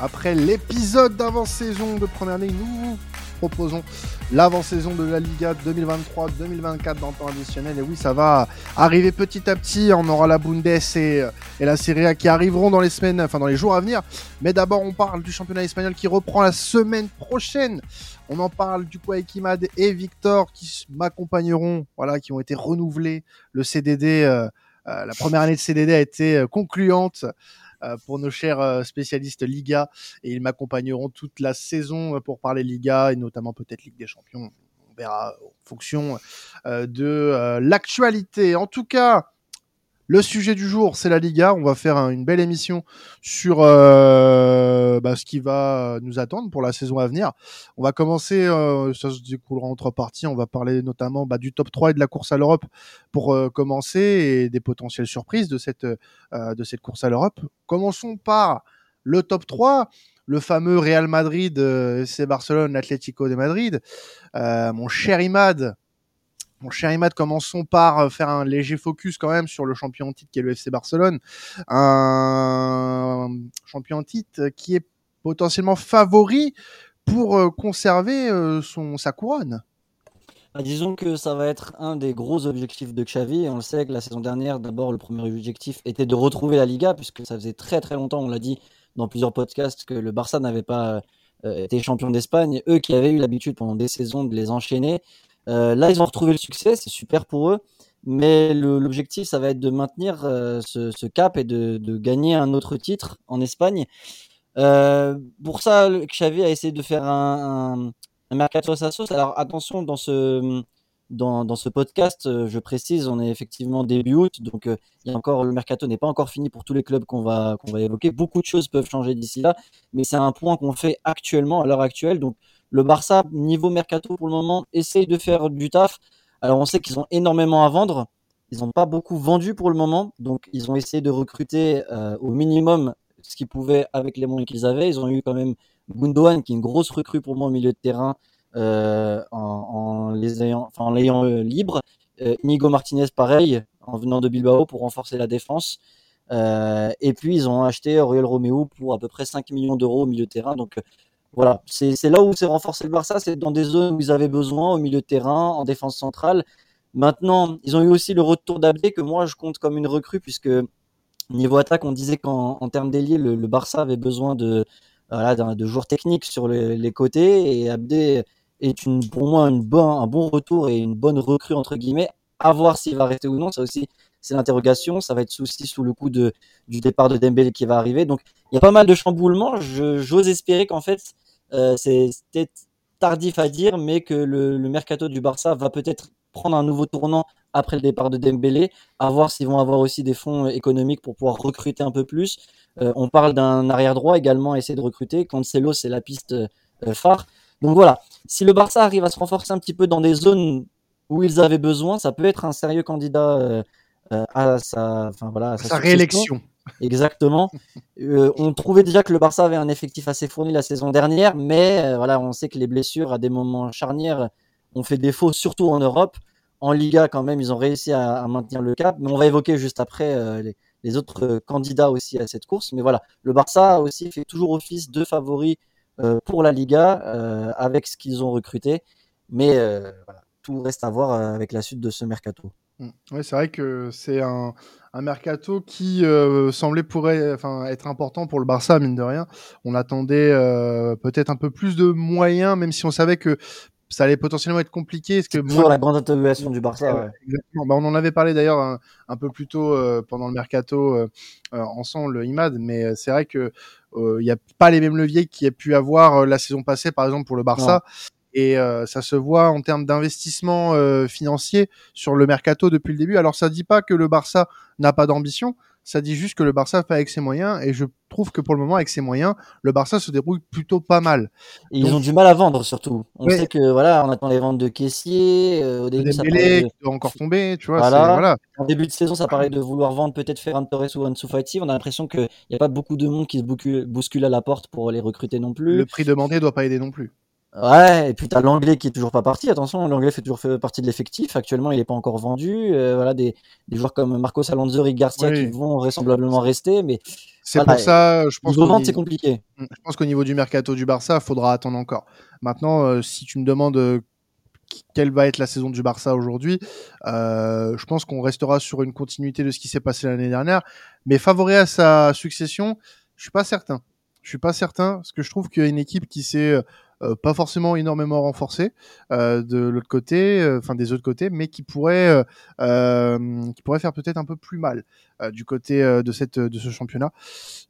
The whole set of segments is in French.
après l'épisode d'avant-saison de première ligue, nous vous proposons l'avant-saison de la Liga 2023-2024 dans le temps additionnel. Et oui, ça va arriver petit à petit. On aura la Bundes et, et la Serie A qui arriveront dans les semaines, enfin dans les jours à venir. Mais d'abord, on parle du championnat espagnol qui reprend la semaine prochaine. On en parle du coup avec Imad et Victor qui m'accompagneront, voilà, qui ont été renouvelés. Le CDD, euh, euh, la première année de CDD a été euh, concluante. Euh, pour nos chers euh, spécialistes Liga et ils m'accompagneront toute la saison euh, pour parler Liga et notamment peut-être Ligue des Champions. On verra en fonction de l'actualité. En tout cas, le sujet du jour, c'est la Liga. On va faire une belle émission sur euh, bah, ce qui va nous attendre pour la saison à venir. On va commencer, euh, ça se découlera en trois parties. On va parler notamment bah, du top 3 et de la course à l'Europe pour euh, commencer et des potentielles surprises de cette, euh, de cette course à l'Europe. Commençons par le top 3 le fameux Real Madrid, euh, c'est Barcelone, Atlético de Madrid. Euh, mon cher Imad, mon cher Imad, commençons par euh, faire un léger focus quand même sur le champion en titre qui est le FC Barcelone. Un champion titre qui est potentiellement favori pour euh, conserver euh, son, sa couronne. Bah, disons que ça va être un des gros objectifs de Xavi. On le sait que la saison dernière, d'abord, le premier objectif était de retrouver la Liga, puisque ça faisait très très longtemps, on l'a dit dans plusieurs podcasts, que le Barça n'avait pas été champion d'Espagne. Eux qui avaient eu l'habitude pendant des saisons de les enchaîner. Euh, là, ils ont retrouvé le succès, c'est super pour eux. Mais l'objectif, ça va être de maintenir euh, ce, cap et de, gagner un autre titre en Espagne. Euh, pour ça, Xavi a essayé de faire un, mercato à sa sauce. Alors attention, dans ce, dans, dans ce podcast, je précise, on est effectivement début août, donc il y a encore le mercato n'est pas encore fini pour tous les clubs qu'on va qu'on va évoquer. Beaucoup de choses peuvent changer d'ici là, mais c'est un point qu'on fait actuellement à l'heure actuelle. Donc le Barça, niveau mercato pour le moment, essaye de faire du taf. Alors on sait qu'ils ont énormément à vendre. Ils n'ont pas beaucoup vendu pour le moment, donc ils ont essayé de recruter euh, au minimum ce qu'ils pouvaient avec les moyens qu'ils avaient. Ils ont eu quand même Gundogan, qui est une grosse recrue pour moi au milieu de terrain, euh, en, l'ayant euh, libre. Inigo Martinez, pareil, en venant de Bilbao pour renforcer la défense. Et puis ils ont acheté Oriol Romeo pour à peu près 5 millions d'euros au milieu de terrain. Donc voilà, c'est là où s'est renforcé le Barça, c'est dans des zones où ils avaient besoin, au milieu de terrain, en défense centrale. Maintenant, ils ont eu aussi le retour d'Abdé, que moi je compte comme une recrue, puisque niveau attaque, on disait qu'en termes d'ailier, le, Barça avait besoin de, voilà, de joueurs techniques sur le, les côtés, et Abdé est pour moi bon, un bon retour et une bonne recrue, entre guillemets. À voir s'il va rester ou non, ça aussi, c'est l'interrogation. Ça va être aussi sous le coup de, du départ de Dembélé qui va arriver. Donc, il y a pas mal de chamboulements. J'ose espérer qu'en fait, euh, c'est peut-être tardif à dire, mais que le, mercato du Barça va peut-être prendre un nouveau tournant après le départ de Dembélé, à voir s'ils vont avoir aussi des fonds économiques pour pouvoir recruter un peu plus. Euh, on parle d'un arrière droit également essayer de recruter. Cancelo, c'est la piste euh, phare. Donc voilà, si le Barça arrive à se renforcer un petit peu dans des zones où ils avaient besoin, ça peut être un sérieux candidat à sa, enfin voilà, à sa, sa réélection. Exactement. euh, on trouvait déjà que le Barça avait un effectif assez fourni la saison dernière, mais euh, voilà, on sait que les blessures à des moments charnières ont fait défaut, surtout en Europe. En Liga, quand même, ils ont réussi à, à maintenir le cap. Mais on va évoquer juste après euh, les, les, autres candidats aussi à cette course. Mais voilà, le Barça aussi fait toujours office de favori euh, pour la Liga euh, avec ce qu'ils ont recruté. Mais euh, voilà, tout reste à voir avec la suite de ce mercato. Mmh. Oui, c'est vrai que c'est un, un, mercato qui euh, semblait pourrait enfin être important pour le Barça mine de rien. On attendait euh, peut-être un peu plus de moyens, même si on savait que ça allait potentiellement être compliqué. Est-ce que moi, la grande interrogation du Barça. Ouais. Exactement. Bah, on en avait parlé d'ailleurs un, un, peu plus tôt euh, pendant le mercato euh, ensemble, Imad, mais c'est vrai que il n'y a pas les mêmes leviers qu'il y a pu avoir la saison passée, par exemple pour le Barça. Et euh, ça se voit en termes d'investissement euh, financier sur le mercato depuis le début. Alors ça dit pas que le Barça n'a pas d'ambition, ça dit juste que le Barça fait avec ses moyens et je trouve que pour le moment avec ses moyens, le Barça se débrouille plutôt pas mal. Et Donc, ils ont du mal à vendre surtout. On ouais. sait que voilà, on attend les ventes de caissiers, euh, au début ça paraît de... doit encore tomber, tu vois, voilà. voilà. En début de saison, ça paraît de vouloir vendre peut-être Ferran Torres ou Ansu Fati, on a l'impression qu'il n'y a pas beaucoup de monde qui se bouscule, bouscule à la porte pour les recruter non plus. Le prix demandé doit pas aider non plus. Ouais, et puis t'as l'anglais qui est toujours pas parti. Attention, l'anglais fait toujours fait partie de l'effectif. Actuellement, il est pas encore vendu. Euh, voilà, des, des joueurs comme Marcos Alonso et Garcia oui. qui vont vraisemblablement rester, mais C'est pour ça, je pense. Niveau c'est compliqué. Je pense qu'au niveau du mercato du Barça, il faudra attendre encore. Maintenant, si tu me demandes quelle va être la saison du Barça aujourd'hui. Euh, je pense qu'on restera sur une continuité de ce qui s'est passé l'année dernière, mais favori à sa succession, je suis pas certain. Je suis pas certain parce que je trouve qu'il y a une équipe qui s'est euh, pas forcément énormément renforcée euh, de l'autre côté, euh, enfin des autres côtés, mais qui pourrait euh, qui pourrait faire peut-être un peu plus mal du côté de cette de ce championnat.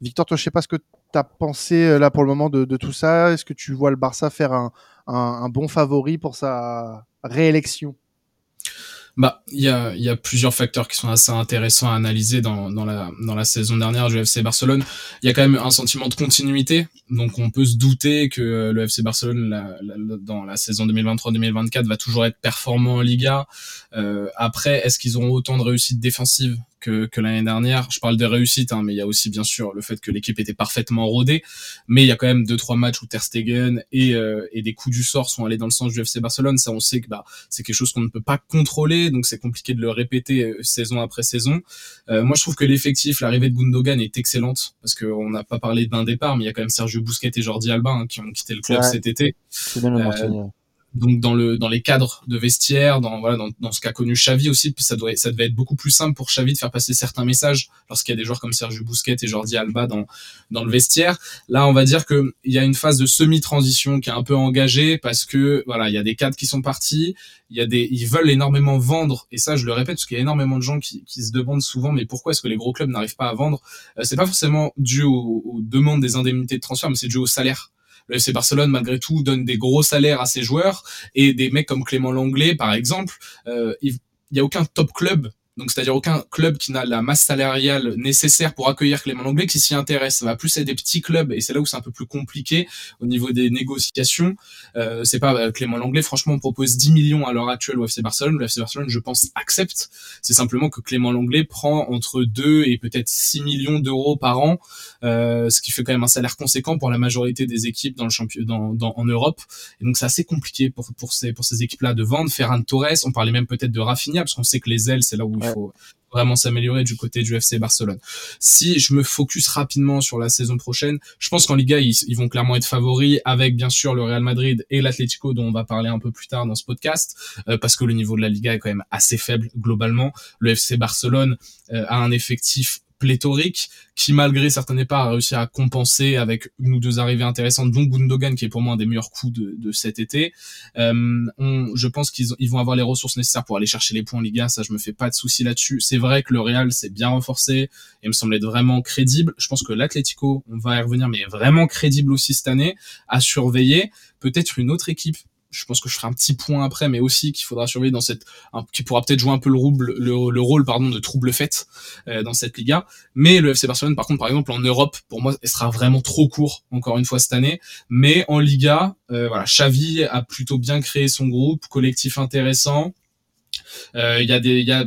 Victor, toi, je sais pas ce que tu as pensé là pour le moment de, de tout ça. Est-ce que tu vois le Barça faire un, un, bon favori pour sa réélection? Bah, il y a, y a plusieurs facteurs qui sont assez intéressants à analyser dans, dans, la, dans la saison dernière du FC Barcelone. Il y a quand même un sentiment de continuité, donc on peut se douter que le FC Barcelone dans la saison 2023-2024 va toujours être performant en Liga. Euh, après, est-ce qu'ils auront autant de réussite défensive que, que l'année dernière. Je parle des réussites, hein, mais il y a aussi bien sûr le fait que l'équipe était parfaitement rodée. Mais il y a quand même deux trois matchs où Ter Stegen et, euh, et des coups du sort sont allés dans le sens du FC Barcelone. Ça, on sait que bah c'est quelque chose qu'on ne peut pas contrôler, donc c'est compliqué de le répéter euh, saison après saison. Euh, moi, je trouve que l'effectif, l'arrivée de Gundogan est excellente parce qu'on n'a pas parlé d'un départ, mais il y a quand même Sergio Busquets et Jordi Alba hein, qui ont quitté le club cet été. Bien donc dans le dans les cadres de vestiaire, dans voilà dans, dans ce qu'a connu Xavi aussi, ça doit ça devait être beaucoup plus simple pour Xavi de faire passer certains messages lorsqu'il y a des joueurs comme Sergio Busquets et Jordi Alba dans dans le vestiaire. Là, on va dire que il y a une phase de semi-transition qui est un peu engagée parce que voilà, il y a des cadres qui sont partis, il y a des ils veulent énormément vendre et ça je le répète parce qu'il y a énormément de gens qui, qui se demandent souvent mais pourquoi est-ce que les gros clubs n'arrivent pas à vendre? Euh, C'est pas forcément dû aux, aux demandes des indemnités de transfert, mais c'est dû au salaire le FC Barcelone malgré tout donne des gros salaires à ses joueurs. Et des mecs comme Clément Langlais par exemple, euh, il n'y a aucun top club donc c'est-à-dire aucun club qui n'a la masse salariale nécessaire pour accueillir Clément Langlais qui s'y intéresse. Ça va plus être des petits clubs et c'est là où c'est un peu plus compliqué au niveau des négociations. Euh, c'est pas euh, Clément Langlais, franchement, on propose 10 millions à l'heure actuelle au FC Barcelone. Le FC Barcelone, je pense, accepte. C'est simplement que Clément Langlais prend entre 2 et peut-être 6 millions d'euros par an, euh, ce qui fait quand même un salaire conséquent pour la majorité des équipes dans le championnat dans, dans, en Europe. Et donc c'est assez compliqué pour, pour ces, pour ces équipes-là de vendre. Ferran Torres, on parlait même peut-être de Rafinha, parce qu'on sait que les ailes, c'est là où faut vraiment s'améliorer du côté du FC Barcelone. Si je me focus rapidement sur la saison prochaine, je pense qu'en Liga, ils, vont clairement être favoris avec bien sûr le Real Madrid et l'Atlético dont on va parler un peu plus tard dans ce podcast, euh, parce que le niveau de la Liga est quand même assez faible globalement. Le FC Barcelone euh, a un effectif pléthorique qui malgré certains départs a réussi à compenser avec une ou deux arrivées intéressantes dont Gundogan qui est pour moi un des meilleurs coups de, de cet été. Euh, je pense qu'ils ils vont avoir les ressources nécessaires pour aller chercher les points en Liga ça je me fais pas de soucis là-dessus. C'est vrai que le Real s'est bien renforcé et me semble être vraiment crédible. Je pense que l'Atlético on va y revenir mais vraiment crédible aussi cette année à surveiller. Peut-être une autre équipe je pense que je ferai un petit point après, mais aussi qu'il faudra surveiller dans cette, qui pourra peut-être jouer un peu le, rouble, le, rôle pardon de trouble fête euh, dans cette Liga. Mais le FC Barcelone, par contre, par exemple en Europe, pour moi, il sera vraiment trop court encore une fois cette année. Mais en Liga, euh, voilà, Xavi a plutôt bien créé son groupe, collectif intéressant. Euh, il y a des, il y a,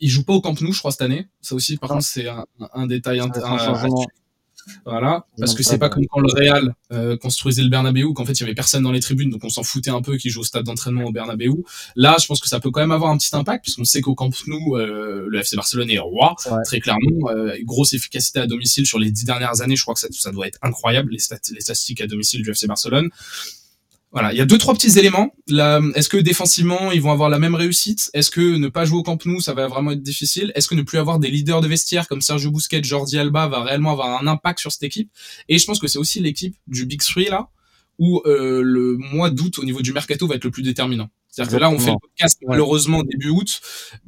il joue pas au Camp Nou, je crois cette année. Ça aussi, par contre, c'est un, un, détail intéressant. Voilà, parce que c'est pas comme quand le Real euh, construisait le Bernabeu, qu'en fait il y avait personne dans les tribunes, donc on s'en foutait un peu qui joue au stade d'entraînement au Bernabeu. Là, je pense que ça peut quand même avoir un petit impact, puisqu'on sait qu'au Camp Nou, euh, le FC Barcelone est roi, très clairement. Euh, grosse efficacité à domicile sur les dix dernières années, je crois que ça, ça doit être incroyable les, les statistiques à domicile du FC Barcelone. Voilà, il y a deux trois petits éléments. Est-ce que défensivement ils vont avoir la même réussite? Est-ce que ne pas jouer au Camp Nou ça va vraiment être difficile? Est-ce que ne plus avoir des leaders de vestiaire comme Sergio Busquets, Jordi Alba va réellement avoir un impact sur cette équipe? Et je pense que c'est aussi l'équipe du Big Three là où euh, le mois d'août au niveau du mercato va être le plus déterminant. C'est-à-dire que là, on fait le podcast malheureusement début août.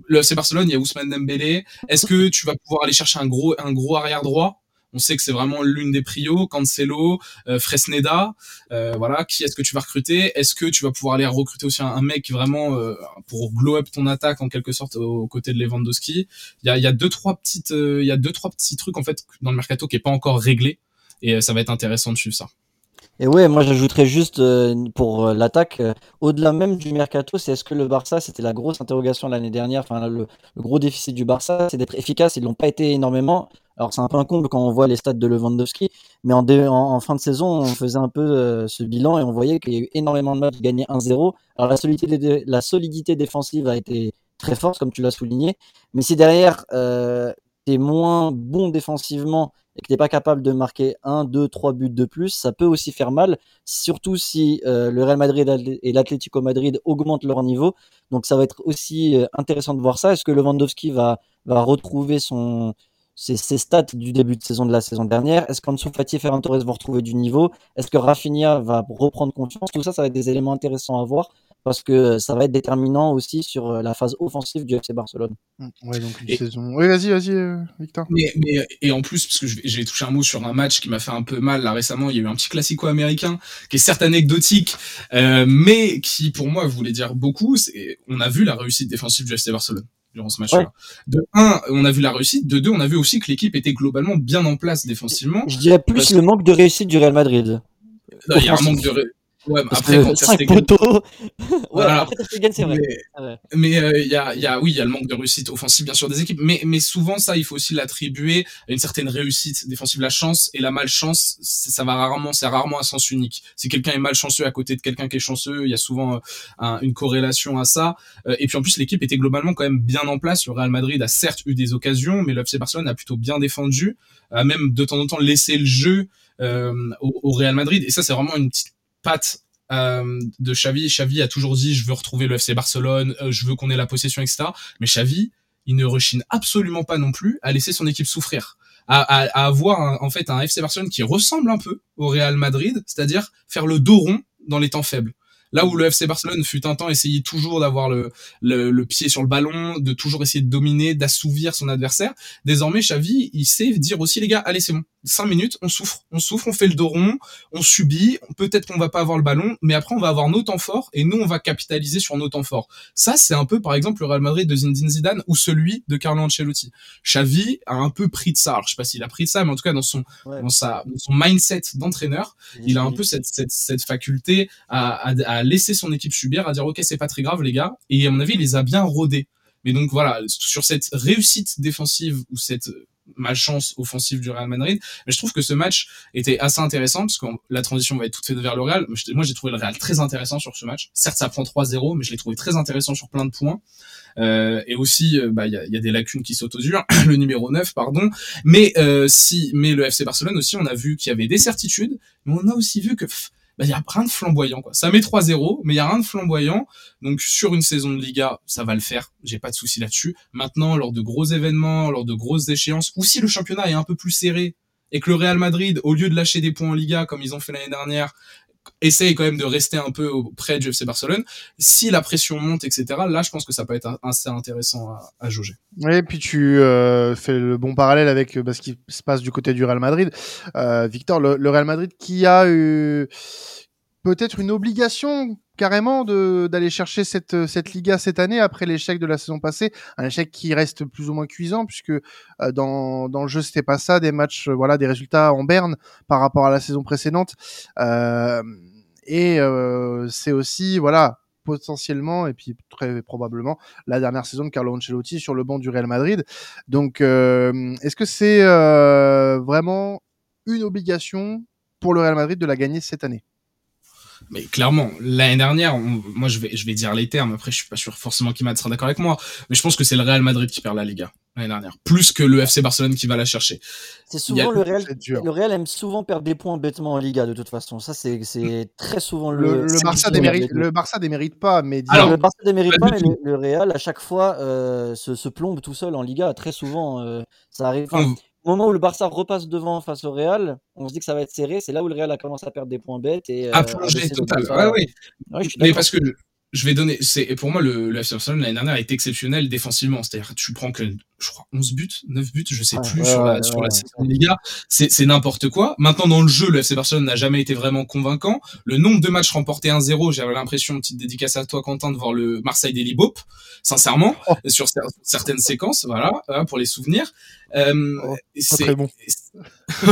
Le FC Barcelone, il y a Ousmane Dembélé. Est-ce que tu vas pouvoir aller chercher un gros un gros arrière droit? On sait que c'est vraiment l'une des prios. Cancelo, euh, Fresneda, euh, voilà. Qui est-ce que tu vas recruter? Est-ce que tu vas pouvoir aller recruter aussi un, mec vraiment euh, pour glow up ton attaque en quelque sorte aux côtés de Lewandowski? Il y a, y a deux trois petites, il y a deux trois petits trucs en fait dans le mercato qui est pas encore réglé et ça va être intéressant de suivre ça. Et ouais, moi j'ajouterais juste pour l'attaque, au-delà même du mercato, c'est est-ce que le Barça, c'était la grosse interrogation l'année dernière, enfin le, gros déficit du Barça, c'est d'être efficace, ils l'ont pas été énormément. Alors c'est un peu un comble quand on voit les stats de Lewandowski, mais en, fin de saison, on faisait un peu euh, ce bilan et on voyait qu'il y a eu énormément de matchs gagnés 1-0. Alors la solidité, défensive a été très forte, comme tu l'as souligné, mais si derrière, euh, t'es moins bon défensivement et que t'es pas capable de marquer un, deux, trois buts de plus, ça peut aussi faire mal, surtout si euh, le Real Madrid et l'Atlético Madrid augmentent leur niveau. Donc ça va être aussi euh, intéressant de voir ça. Est-ce que Lewandowski va, va retrouver son, ses, ses, stats du début de saison de la saison dernière Est-ce qu'Ansu Fati et Ferran Torres vont retrouver du niveau? Est-ce que Rafinha va reprendre confiance? Tout ça, ça va être des éléments intéressants à voir parce que ça va être déterminant aussi sur euh, la phase offensive du FC Barcelone. Mmh, ouais, donc une saison. Oui, vas-y, vas-y, euh, Victor. Mais, mais, et en plus, parce que j'ai touché un mot sur un match qui m'a fait un peu mal là récemment, il y a eu un petit classico américain qui est certes anecdotique, euh, mais qui pour moi voulait dire beaucoup. On a vu la réussite défensive du FC Barcelone durant ce match-là. De un, on a vu la réussite. De deux, on a vu aussi que l'équipe était globalement bien en place défensivement. Je dirais plus le manque de réussite du Real Madrid. Il y a un manque de Ouais, après, quand 5 poteaux. ouais, voilà. après, Ter c'est vrai. Mais il euh, y, a, y a, oui, il y a le manque de réussite offensive, bien sûr, des équipes. Mais, mais souvent, ça, il faut aussi l'attribuer à une certaine réussite défensive. La chance et la malchance, ça va rarement, c'est rarement un sens unique. Si quelqu'un est malchanceux à côté de quelqu'un qui est chanceux, il y a souvent euh, une corrélation à ça. Euh, et puis, en plus, l'équipe était globalement quand même bien en place. Le Real Madrid a certes eu des occasions, mais le FC Barcelone a plutôt bien défendu, a même de temps en temps laissé le jeu au, au Real Madrid. Et ça, c'est vraiment une petite patte euh, de Xavi. Xavi a toujours dit je veux retrouver le FC Barcelone, euh, je veux qu'on ait la possession, etc. Mais Xavi, il ne rechine absolument pas non plus à laisser son équipe souffrir. À, à, avoir en fait un FC Barcelone qui ressemble un peu au Real Madrid, c'est-à-dire faire le dos rond dans les temps faibles. Là où le FC Barcelone fut un temps essayé toujours d'avoir le, le, pied sur le ballon, de toujours essayer de dominer, d'assouvir son adversaire, désormais Xavi, il sait dire aussi les gars, allez c'est bon, cinq minutes, on souffre, on souffre, on fait le dos rond, on subit, peut-être qu'on va pas avoir le ballon, mais après on va avoir nos temps forts et nous on va capitaliser sur nos temps forts. Ça c'est un peu par exemple le Real Madrid de Zinedine Zidane ou celui de Carlo Ancelotti. Xavi a un peu pris de ça, alors je sais pas s'il a pris de ça, mais en tout cas dans son dans sa dans son mindset d'entraîneur, il a un peu cette cette, cette faculté à, à, à laisser son équipe subir, à dire ok c'est pas très grave les gars, et à mon avis il les a bien rodés. Mais donc voilà, sur cette réussite défensive ou cette malchance offensive du Real Madrid. Mais je trouve que ce match était assez intéressant parce que la transition va être toute faite vers le Real. Moi, j'ai trouvé le Real très intéressant sur ce match. Certes, ça prend 3-0, mais je l'ai trouvé très intéressant sur plein de points. Euh, et aussi, euh, bah, il y, a, y, a, des lacunes qui sautent aux yeux. le numéro 9, pardon. Mais euh, si, mais le FC Barcelone aussi, on a vu qu'il y avait des certitudes, mais on a aussi vu que bah, il y a rien de flamboyant quoi. Ça met 3-0, mais il y a rien de flamboyant. Donc sur une saison de Liga, ça va le faire. J'ai pas de souci là-dessus. Maintenant, lors de gros événements, lors de grosses échéances, ou si le championnat est un peu plus serré et que le Real Madrid, au lieu de lâcher des points en Liga comme ils ont fait l'année dernière, essaye quand même de rester un peu près du FC Barcelone. Si la pression monte, etc., là, je pense que ça peut être assez intéressant à, à jauger. Oui, puis tu euh, fais le bon parallèle avec bah, ce qui se passe du côté du Real Madrid. Euh, Victor, le, le, Real Madrid qui a eu peut-être une obligation carrément d'aller chercher cette, cette Liga cette année après l'échec de la saison passée, un échec qui reste plus ou moins cuisant puisque euh, dans, dans le jeu c'était pas ça, des matchs, euh, voilà, des résultats en berne par rapport à la saison précédente. Euh, et euh, c'est aussi, voilà, potentiellement et puis très probablement la dernière saison de Carlo Ancelotti sur le banc du Real Madrid. Donc, euh, est-ce que c'est euh, vraiment une obligation pour le Real Madrid de la gagner cette année? Mais clairement, l'année dernière, moi je vais, je vais dire les termes, après je suis pas sûr forcément qu'Imad sera d'accord avec moi, mais je pense que c'est le Real Madrid qui perd la Liga l'année dernière, plus que le FC Barcelone qui va la chercher. C'est souvent le Real, le Real aime souvent perdre des points bêtement en Liga de toute façon, ça c'est très souvent le... Le, Barça démérite, le Barça démérite pas, mais... Alors, le Barça démérite pas, mais le, Real à chaque fois euh, se, se, plombe tout seul en Liga, très souvent euh, ça arrive... Au moment où le Barça repasse devant face au Real, on se dit que ça va être serré. C'est là où le Real a commencé à perdre des points bêtes. Et, à plonger total. Ouais, oui. mais parce que je vais donner. C'est pour moi le, le FC Barcelone l'année dernière est exceptionnel défensivement. C'est-à-dire tu prends que je crois 11 buts, 9 buts, je sais plus sur la sur la saison Liga. C'est c'est n'importe quoi. Maintenant dans le jeu, le FC Barcelone n'a jamais été vraiment convaincant. Le nombre de matchs remportés 1-0, j'avais l'impression, petite dédicace à toi Quentin de voir le Marseille d'Elibop, sincèrement, oh. sur certaines séquences, voilà, pour les souvenirs. Euh, oh, c'est bon.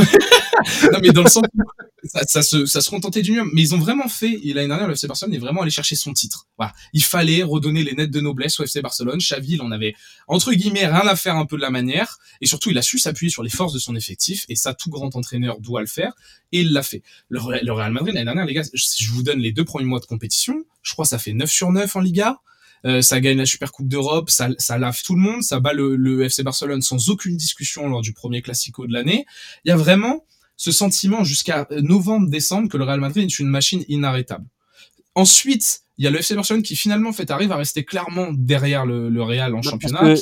non mais dans le sens ça, ça, se, ça se contentait du mieux. Mais ils ont vraiment fait, l'année dernière, le FC Barcelone est vraiment allé chercher son titre. Voilà. Il fallait redonner les nettes de noblesse au FC Barcelone. Xavi, il en avait, entre guillemets, rien à faire un peu de la manière. Et surtout, il a su s'appuyer sur les forces de son effectif. Et ça, tout grand entraîneur doit le faire. Et il l'a fait. Le, Real Madrid, l'année dernière, les gars, si je vous donne les deux premiers mois de compétition, je crois que ça fait 9 sur 9 en Liga. euh, ça gagne la Super Coupe d'Europe, ça, ça lave tout le monde, ça bat le, le FC Barcelone sans aucune discussion lors du premier Classico de l'année. Il y a vraiment ce sentiment jusqu'à novembre-décembre que le Real Madrid est une machine inarrêtable. Ensuite, il y a le FC Barcelone qui finalement fait arrive à rester clairement derrière le, le Real en championnat.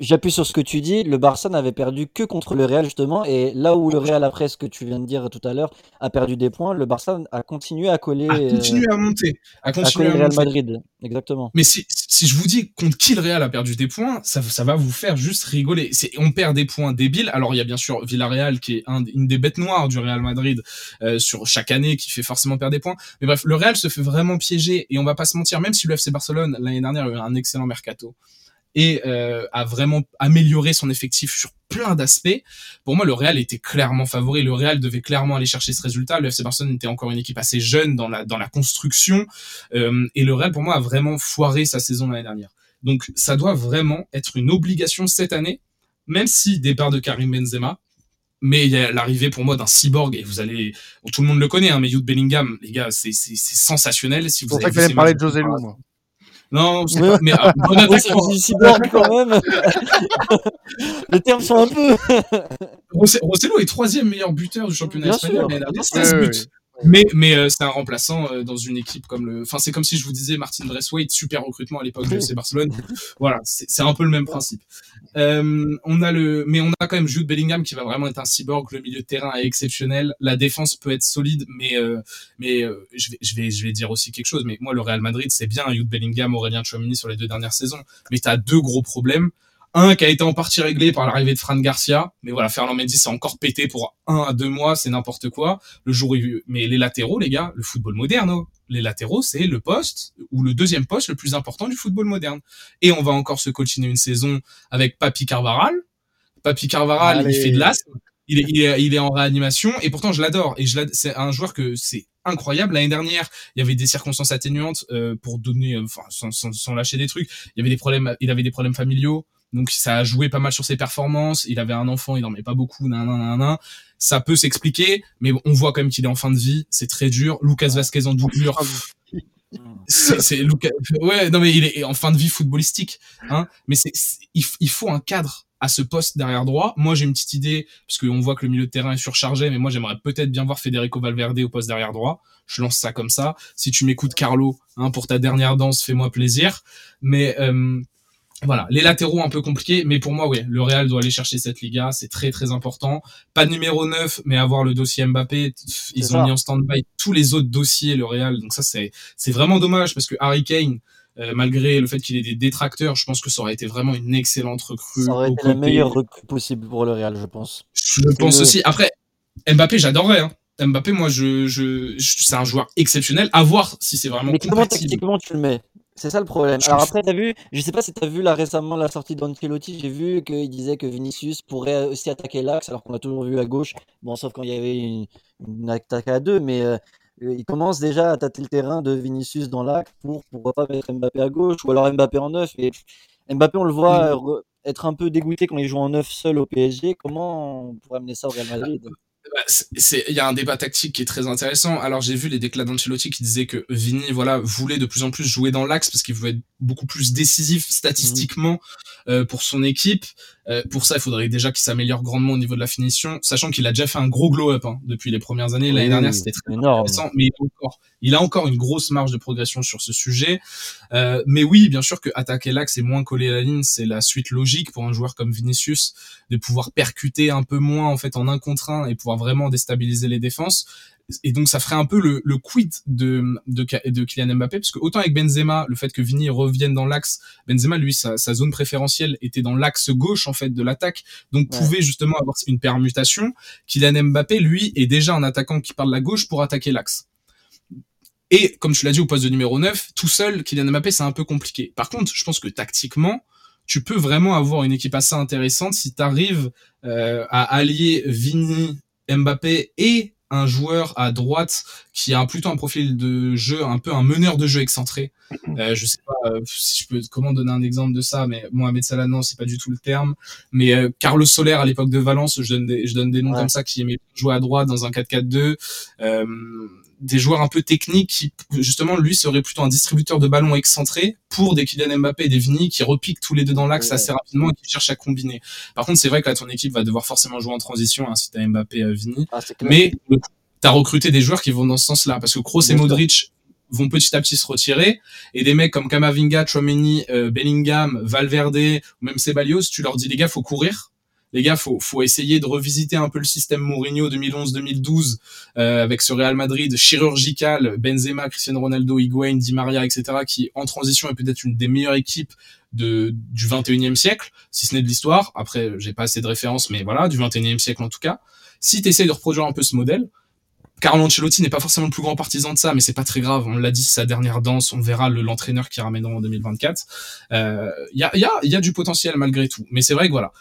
J'appuie sur ce que tu dis. Le Barça n'avait perdu que contre le Real justement, et là où le Real après ce que tu viens de dire tout à l'heure a perdu des points, le Barça a continué à coller. A continué à monter, à continuer à, coller le Real Madrid, exactement. Mais si, si je vous dis contre qui le Real a perdu des points, ça, ça va vous faire juste rigoler. On perd des points débiles. Alors il y a bien sûr Villarreal qui est un, une des bêtes noires du Real Madrid euh, sur chaque année qui fait forcément perdre des points. Mais bref, le Real se fait vraiment piéger et on va pas se mentir, même si le FC Barcelone l'année dernière a eu un excellent mercato et euh, a vraiment amélioré son effectif sur plein d'aspects. Pour moi, le Real était clairement favori. Le Real devait clairement aller chercher ce résultat. Le FC Barcelone était encore une équipe assez jeune dans la dans la construction euh, et le Real, pour moi, a vraiment foiré sa saison l'année dernière. Donc, ça doit vraiment être une obligation cette année, même si départ de Karim Benzema, mais il y a l'arrivée pour moi d'un cyborg et vous allez tout le monde le connaît hein, mais Jude Bellingham les gars c'est c'est sensationnel si vous pour ça que parler de José Lou moi non, c'est pas, mais euh, bon attaquant. cyborg quand même. Les termes sont un peu. Rosselló est troisième meilleur buteur du championnat espagnol. Il a 16 buts. Mais, mais euh, c'est un remplaçant euh, dans une équipe comme le. Enfin, c'est comme si je vous disais Martin Braithwaite, super recrutement à l'époque du FC Barcelone. voilà, c'est un peu le même principe. Euh, on a le, mais on a quand même Jude Bellingham qui va vraiment être un cyborg. Le milieu de terrain est exceptionnel. La défense peut être solide, mais euh, mais je vais je vais je vais dire aussi quelque chose. Mais moi, le Real Madrid, c'est bien Jude Bellingham, Aurélien Tchouameni sur les deux dernières saisons. Mais t'as deux gros problèmes. Un qui a été en partie réglé par l'arrivée de Fran Garcia, mais voilà, Fernand Mendy s'est encore pété pour un à deux mois, c'est n'importe quoi. Le jour mais les latéraux, les gars, le football moderne, oh. les latéraux, c'est le poste ou le deuxième poste le plus important du football moderne. Et on va encore se continuer une saison avec Papi Carvaral. Papi Carvaral, il fait de l'asthme. Il est, il, est, il est en réanimation et pourtant je l'adore et je c'est un joueur que c'est incroyable l'année dernière il y avait des circonstances atténuantes euh, pour donner enfin sans, sans, sans, lâcher des trucs il y avait des problèmes il avait des problèmes familiaux donc ça a joué pas mal sur ses performances. Il avait un enfant, il met pas beaucoup, nan, nan, nan, Ça peut s'expliquer, mais on voit quand même qu'il est en fin de vie. C'est très dur. Lucas Vasquez en doublure. C'est Lucas. Ouais, non mais il est en fin de vie footballistique, hein. Mais c'est il, faut un cadre à ce poste derrière droit. Moi, j'ai une petite idée parce qu'on voit que le milieu de terrain est surchargé, mais moi j'aimerais peut-être bien voir Federico Valverde au poste derrière droit. Je lance ça comme ça. Si tu m'écoutes, Carlo, hein, pour ta dernière danse, fais-moi plaisir. Mais euh, voilà, les latéraux un peu compliqués, mais pour moi, oui, le Real doit aller chercher cette Liga, c'est très très important. Pas de numéro 9, mais avoir le dossier Mbappé, ils ont mis en stand-by tous les autres dossiers, le Real, donc ça c'est c'est vraiment dommage parce que Harry Kane, euh, malgré le fait qu'il ait des détracteurs, je pense que ça aurait été vraiment une excellente recrue. Ça aurait été la meilleure recrue possible pour le Real, je pense. Je pense aussi. Après, Mbappé, j'adorerais. Hein. Mbappé, moi, je, je, c'est un joueur exceptionnel. À voir si c'est vraiment. Mais comment tactiquement tu le mets? C'est ça le problème. Alors après, t'as vu, je sais pas si t'as vu là récemment la sortie d'Ancelotti, j'ai vu qu'il disait que Vinicius pourrait aussi attaquer l'axe, alors qu'on a toujours vu à gauche. Bon, sauf quand il y avait une, attaque à deux, mais euh, il commence déjà à tâter le terrain de Vinicius dans l'axe pour pourquoi pas mettre Mbappé à gauche ou alors Mbappé en neuf. Et Mbappé, on le voit être un peu dégoûté quand il joue en neuf seul au PSG. Comment on pourrait amener ça au Real Madrid? Il y a un débat tactique qui est très intéressant. Alors j'ai vu les déclats d'Ancelotti qui disaient que Vini voilà voulait de plus en plus jouer dans l'axe parce qu'il voulait être beaucoup plus décisif statistiquement euh, pour son équipe. Euh, pour ça, il faudrait déjà qu'il s'améliore grandement au niveau de la finition, sachant qu'il a déjà fait un gros glow-up hein, depuis les premières années. L'année dernière, c'était très énorme. intéressant, mais il a, encore, il a encore une grosse marge de progression sur ce sujet. Euh, mais oui, bien sûr que attaquer l'axe et moins coller la ligne, c'est la suite logique pour un joueur comme Vinicius de pouvoir percuter un peu moins en fait en un contre un et pouvoir vraiment déstabiliser les défenses et donc ça ferait un peu le, le quid de, de, de Kylian Mbappé, parce que autant avec Benzema, le fait que Vini revienne dans l'axe, Benzema lui sa, sa, zone préférentielle était dans l'axe gauche en fait de l'attaque, donc pouvait justement avoir une permutation. Kylian Mbappé lui est déjà un attaquant qui part de la gauche pour attaquer l'axe. Et comme tu l'as dit au poste de numéro 9, tout seul Kylian Mbappé c'est un peu compliqué. Par contre, je pense que tactiquement, tu peux vraiment avoir une équipe assez intéressante si tu arrives euh, à allier Vini, Mbappé et un joueur à droite qui a plutôt un profil de jeu, un peu un meneur de jeu excentré. Euh, je sais pas euh, si je peux comment donner un exemple de ça, mais Mohamed Salah non, c'est pas du tout le terme. Mais euh, Carlos Soler à l'époque de Valence, je donne des, je donne des noms comme ça qui aimait jouer à droite dans un 4-4-2. Des joueurs un peu techniques qui justement lui serait plutôt un distributeur de ballons excentré pour des Kylian Mbappé et des Vini qui repiquent tous les deux dans l'axe assez rapidement et qui cherchent à combiner. Par contre, c'est vrai que là ton équipe va devoir forcément jouer en transition hein, si t'as Mbappé euh, Vini, Ah, mais t'as recruté des joueurs qui vont dans ce sens-là parce que Kroos et. Modric vont petit à petit se retirer et des mecs comme Kamavinga, Chouameni, euh, Bellingham, Valverde ou même Ceballos, tu leur dis les gars faut courir. Les gars, faut, faut essayer de revisiter un peu le système Mourinho 2011-2012 euh, avec ce Real Madrid chirurgical, Benzema, Cristiano Ronaldo, Higuain, Di Maria, etc. qui en transition est peut-être une des meilleures équipes de, du 21e siècle, si ce n'est de l'histoire. Après, j'ai pas assez de références, mais voilà, du 21e siècle en tout cas. Si tu essayes de reproduire un peu ce modèle, Carlo Ancelotti n'est pas forcément le plus grand partisan de ça, mais c'est pas très grave. On l'a dit, sa dernière danse. On verra le- l'entraîneur qui ramènera en 2024. Euh, Il y, a, y, a, y a du potentiel malgré tout. Mais c'est vrai que voilà,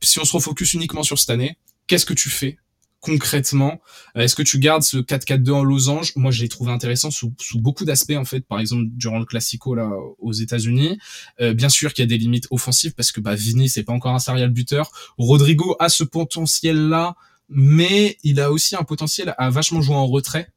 si on se refocus uniquement sur cette année, qu'est-ce que tu fais concrètement? Euh, Est-ce que tu gardes ce 4-4-2 en losange? Moi, je l'ai trouvé intéressant sous, beaucoup d'aspects en fait. Par exemple, durant le Classico là aux États-Unis, euh, bien sûr qu'il y a des limites offensives parce que bah Vini c'est pas encore un serial buteur. Rodrigo a ce potentiel là, mais il a aussi un potentiel à vachement jouer en retrait.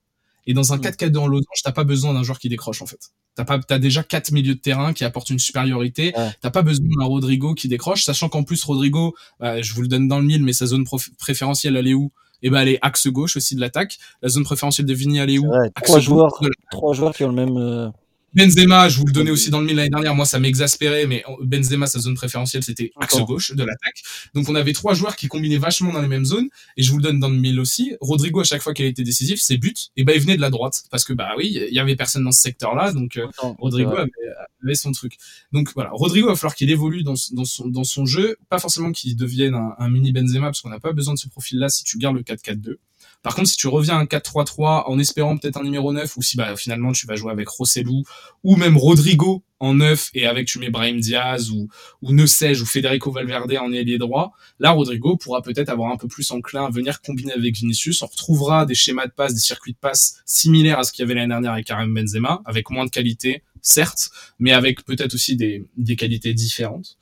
Et dans un Mm. 4-4-2 en losange, t'as pas besoin d'un joueur qui décroche en fait. T'as pas, t'as déjà quatre milieux de terrain qui apportent une supériorité. Ouais. T'as pas besoin d'un Rodrigo qui décroche, sachant qu'en plus Rodrigo, bah, je vous le donne dans le mille, mais sa zone préférentielle elle est où? Et ben elle est axe gauche aussi de l'attaque. La zone préférentielle de Vini elle est où? Ouais, Axe trois gauche joueurs, de trois joueurs qui ont le même. euh, Benzema, je vous le donnais aussi dans le mille l'année dernière. Moi, ça m'exaspérait, mais Benzema, sa zone préférentielle, c'était axe gauche de l'attaque. Donc, on avait trois joueurs qui combinaient vachement dans les mêmes zones. Et je vous le donne dans le mille aussi. Rodrigo, à chaque fois qu'il était décisif, ses buts, et ben, il venait de la droite. Parce que, bah oui, il y avait personne dans ce secteur-là. Donc, euh. Rodrigo avait, avait son truc. Donc voilà, Rodrigo va falloir qu'il évolue dans, son, dans son jeu, pas forcément qu'il devienne un, un mini Benzema, parce qu'on n'a pas besoin de ce profil-là si tu gardes le 4-4-2. Par contre, si tu reviens à un 4-3-3 en espérant peut-être un numéro 9, ou si bah, finalement tu vas jouer avec Rossellou, ou même Rodrigo en 9, et avec tu mets Brahim Diaz, ou, ou ne sais-je, ou Federico Valverde en ailier droit, là Rodrigo pourra peut-être avoir un peu plus enclin à venir combiner avec Vinicius. On retrouvera des schémas de passe, des circuits de passe similaires à ce qu'il y avait l'année dernière avec Karim Benzema, avec moins de qualité, certes, mais avec peut-être aussi des, des qualités différentes.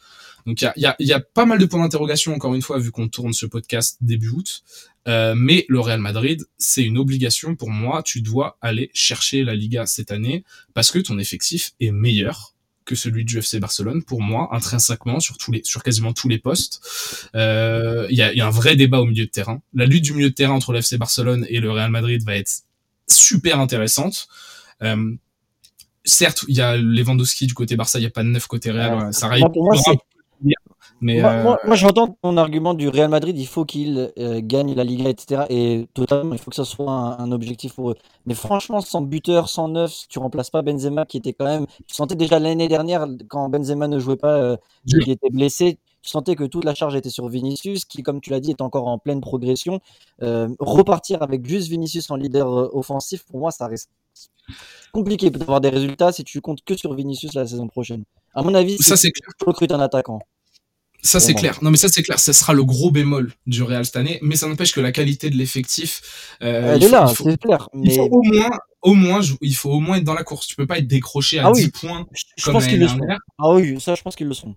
Donc il y a, y, a, il y a pas mal de points d'interrogation, encore une fois, vu qu'on tourne ce podcast début août. Euh, mais le Real Madrid, c'est une obligation pour moi. Tu dois aller chercher la Liga cette année parce que ton effectif est meilleur que celui du FC Barcelone pour moi intrinsèquement sur tous les sur quasiment tous les postes. Euh, il y, a, y a un vrai débat au milieu de terrain. La lutte du milieu de terrain entre le FC Barcelone et le Real Madrid va être super intéressante. Euh, certes il y a Lewandowski du côté Barça il y a pas de neuf côté Real. Ouais. ça Moi, pour moi, c'est- mais moi, euh, moi- moi, j'entends ton argument du Real Madrid, il faut qu'il euh, gagne la Liga, etc. Et totalement, il faut que ça soit un, un objectif pour eux. Mais franchement, sans buteur, sans neuf, si tu remplaces pas Benzema, qui était quand même. Tu sentais déjà l'année dernière, quand Benzema ne jouait pas, euh, il était blessé. Tu sentais que toute la charge était sur Vinicius, qui, comme tu l'as dit, est encore en pleine progression. Euh, repartir avec juste Vinicius en leader euh, offensif, pour moi, ça reste compliqué d'avoir des résultats si tu comptes que sur Vinicius la saison prochaine. À mon avis, ça c'est c'est clair tu recrutes un attaquant. Ça c'est clair. Non mais ça c'est clair. Ça sera le gros bémol du Real cette année. Mais ça n'empêche que la qualité de l'effectif, euh, Elle il est faut- là, c'est clair. il faut au moins, au moins, il faut au moins être dans la course. Tu peux pas être décroché à Ah 10 oui. points je, je comme pense qu'ils le sont. Ah oui, ça, je pense qu'ils le sont.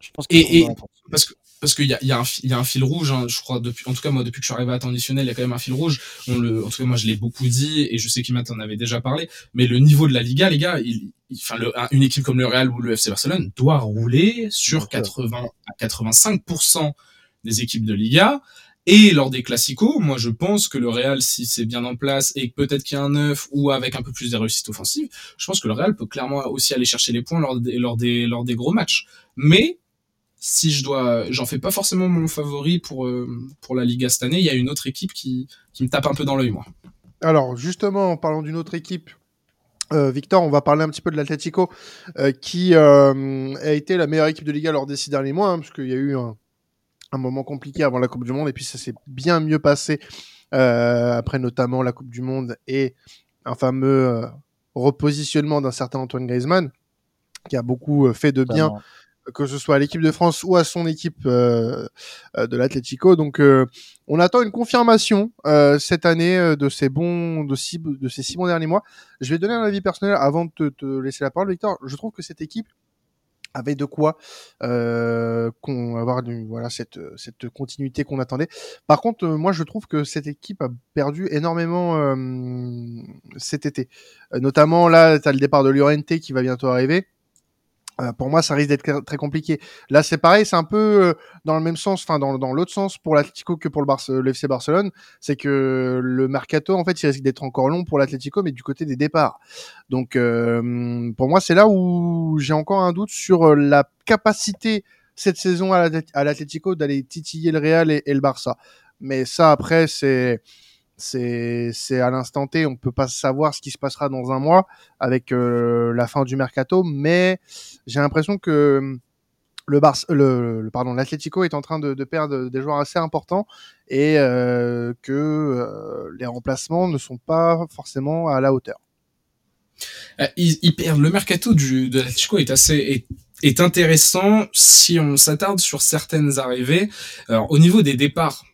Je pense qu'ils Et-. Parce que parce qu'il y a, il y, a y a un fil rouge, hein, je crois, depuis, en tout cas moi depuis que je suis arrivé à temps additionnel, il y a quand même un fil rouge. On le, en tout cas moi je l'ai beaucoup dit et je sais qu'Imat en avait déjà parlé. Mais le niveau de la Liga, les gars, il, le, une équipe comme le Real ou le FC Barcelone doit rouler sur Bien 80 à 85% des équipes de Liga. Et lors des classicos, moi je pense que le Real, si c'est bien en place et peut-être qu'il y a un neuf ou avec un peu plus de réussite offensive, je pense que le Real peut clairement aussi aller chercher les points lors des, lors des, lors des gros matchs. Mais si je dois, j'en fais pas forcément mon favori pour euh, pour la Liga cette année. Il y a une autre équipe qui qui me tape un peu dans l'œil, moi. Alors, justement, en parlant d'une autre équipe, euh, Victor, on va parler un petit peu de l'Atlético, euh, qui euh, a été la meilleure équipe de Liga lors des six derniers mois, hein, parce qu'il y a eu un, un moment compliqué avant la Coupe du Monde, et puis ça s'est bien mieux passé euh, après notamment la Coupe du Monde et un fameux euh, repositionnement d'un certain Antoine Griezmann, qui a beaucoup euh, fait de bien. Que ce soit à l'équipe de France ou à son équipe de l'Atlético. Donc, on attend une confirmation cette année de ces bons, de, six, de ces six bons derniers mois. Je vais donner un avis personnel avant de te, te laisser la parole, Victor. Je trouve que cette équipe avait de quoi euh, avoir du, voilà cette cette continuité qu'on attendait. Par contre, euh, moi je trouve que cette équipe a perdu énormément euh, cet été. Euh, notamment là, tu as le départ de Llorente qui va bientôt arriver. Euh, pour moi, ça risque d'être très compliqué. Là, c'est pareil, c'est un peu euh, dans le même sens, enfin dans, dans l'autre sens pour l'Atlético que pour le, Barce FC Barcelone. C'est que le mercato, en fait, il risque d'être encore long pour l'Atlético, mais du côté des départs. Donc, euh, pour moi, c'est là où j'ai encore un doute sur la capacité cette saison à l'Atlético d'aller titiller le Real et le Barça. Mais ça, après, c'est c'est à l'instant T, on peut pas savoir ce qui se passera dans un mois avec euh, la fin du mercato, mais j'ai l'impression que le, Bar le, pardon l'Atlético est en train de, de, perdre des joueurs assez importants et euh, que euh, les remplacements ne sont pas forcément à la hauteur. Euh, ils, ils, perdent le mercato du, de l'Atlético est assez est, est intéressant si on s'attarde sur certaines arrivées. Alors au niveau des départs,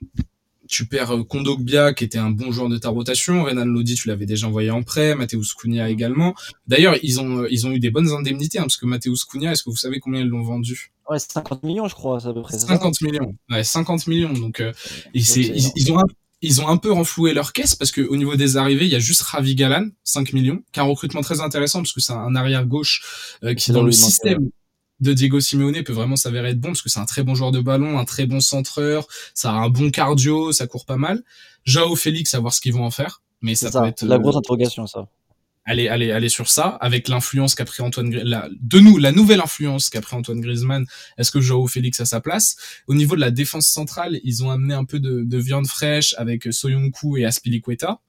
tu perds euh, Kondogbia qui était un bon joueur de ta rotation, Renan Lodi tu l'avais déjà envoyé en prêt, Mateus Cunha également. D'ailleurs, ils ont euh, ils ont eu des bonnes indemnités hein, parce que Mateus Cunha, est-ce que vous savez combien ils l'ont vendu? Ouais, 50 millions je crois, à peu près. 50 millions. Ouais, 50 millions. Donc, euh, ils, ils, ont un, ils ont un peu renfloué leur caisse parce que au niveau des arrivées, il y a juste Ravi Galan, 5 millions, qui a un recrutement très intéressant parce que c'est un arrière gauche euh, qui dans le système de Diego Simeone peut vraiment s'avérer être bon parce que c'est un très bon joueur de ballon, un très bon centreur, ça a un bon cardio, ça court pas mal. Jao Félix, à voir ce qu'ils vont en faire, mais ça, peut être la grosse interrogation ça. Allez, allez, allez sur ça avec l'influence qu'a pris Antoine la, de nous la nouvelle influence qu'a pris Antoine Griezmann. Est-ce que Joao Félix a sa place? Au niveau de la défense centrale, ils ont amené un peu de, de viande fraîche avec Soyuncu et Aspilicueta.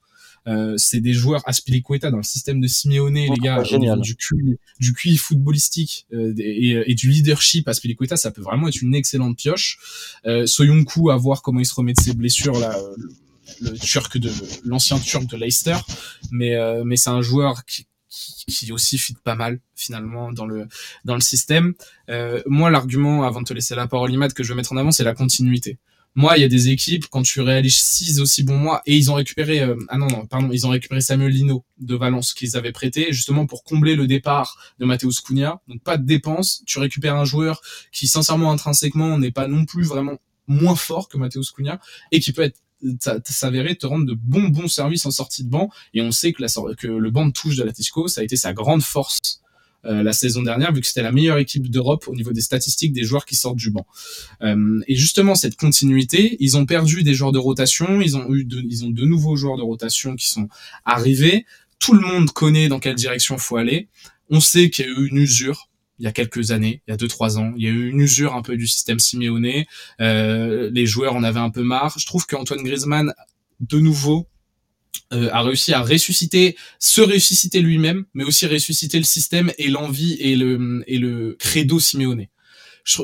Euh, c'est des joueurs Aspilicueta dans le système de Simeone, les gars, génial. du QI, du QI footballistique euh, et, et, du leadership. Aspilicueta, ça peut vraiment être une excellente pioche. Euh, Soyuncu, à voir comment il se remet de ses blessures là. Le, le turc de l'ancien turc de Leicester, mais euh, mais c'est un joueur qui, qui aussi fit pas mal finalement dans le dans le système. Euh, moi, l'argument avant de te laisser la parole, Imad, que je veux mettre en avant, c'est la continuité. Moi, il y a des équipes quand tu réalises six aussi bons mois et ils ont récupéré euh, ah non non pardon ils ont récupéré Samuel Lino de Valence qu'ils avaient prêté justement pour combler le départ de Mateus Cunha. Donc pas de dépenses, tu récupères un joueur qui sincèrement intrinsèquement n'est pas non plus vraiment moins fort que Mateus Cunha et qui peut être s'avérer te rendre de bons bons services en sortie de banc. Et on sait que, la, que le banc de touche de l'Atletico ça a été sa grande force euh, la saison dernière, vu que c'était la meilleure équipe d'Europe au niveau des statistiques des joueurs qui sortent du banc. Euh, et justement, cette continuité, ils ont perdu des joueurs de rotation, ils ont eu de, ils ont de nouveaux joueurs de rotation qui sont arrivés. Tout le monde connaît dans quelle direction faut aller. On sait qu'il y a eu une usure il y a quelques années, il y a deux trois ans, il y a eu une usure un peu du système Simeone. Euh, les joueurs en avaient un peu marre. Je trouve qu'Antoine Griezmann, de nouveau, euh, a réussi à ressusciter, se ressusciter lui-même, mais aussi ressusciter le système et l'envie et le, et le credo Simeone.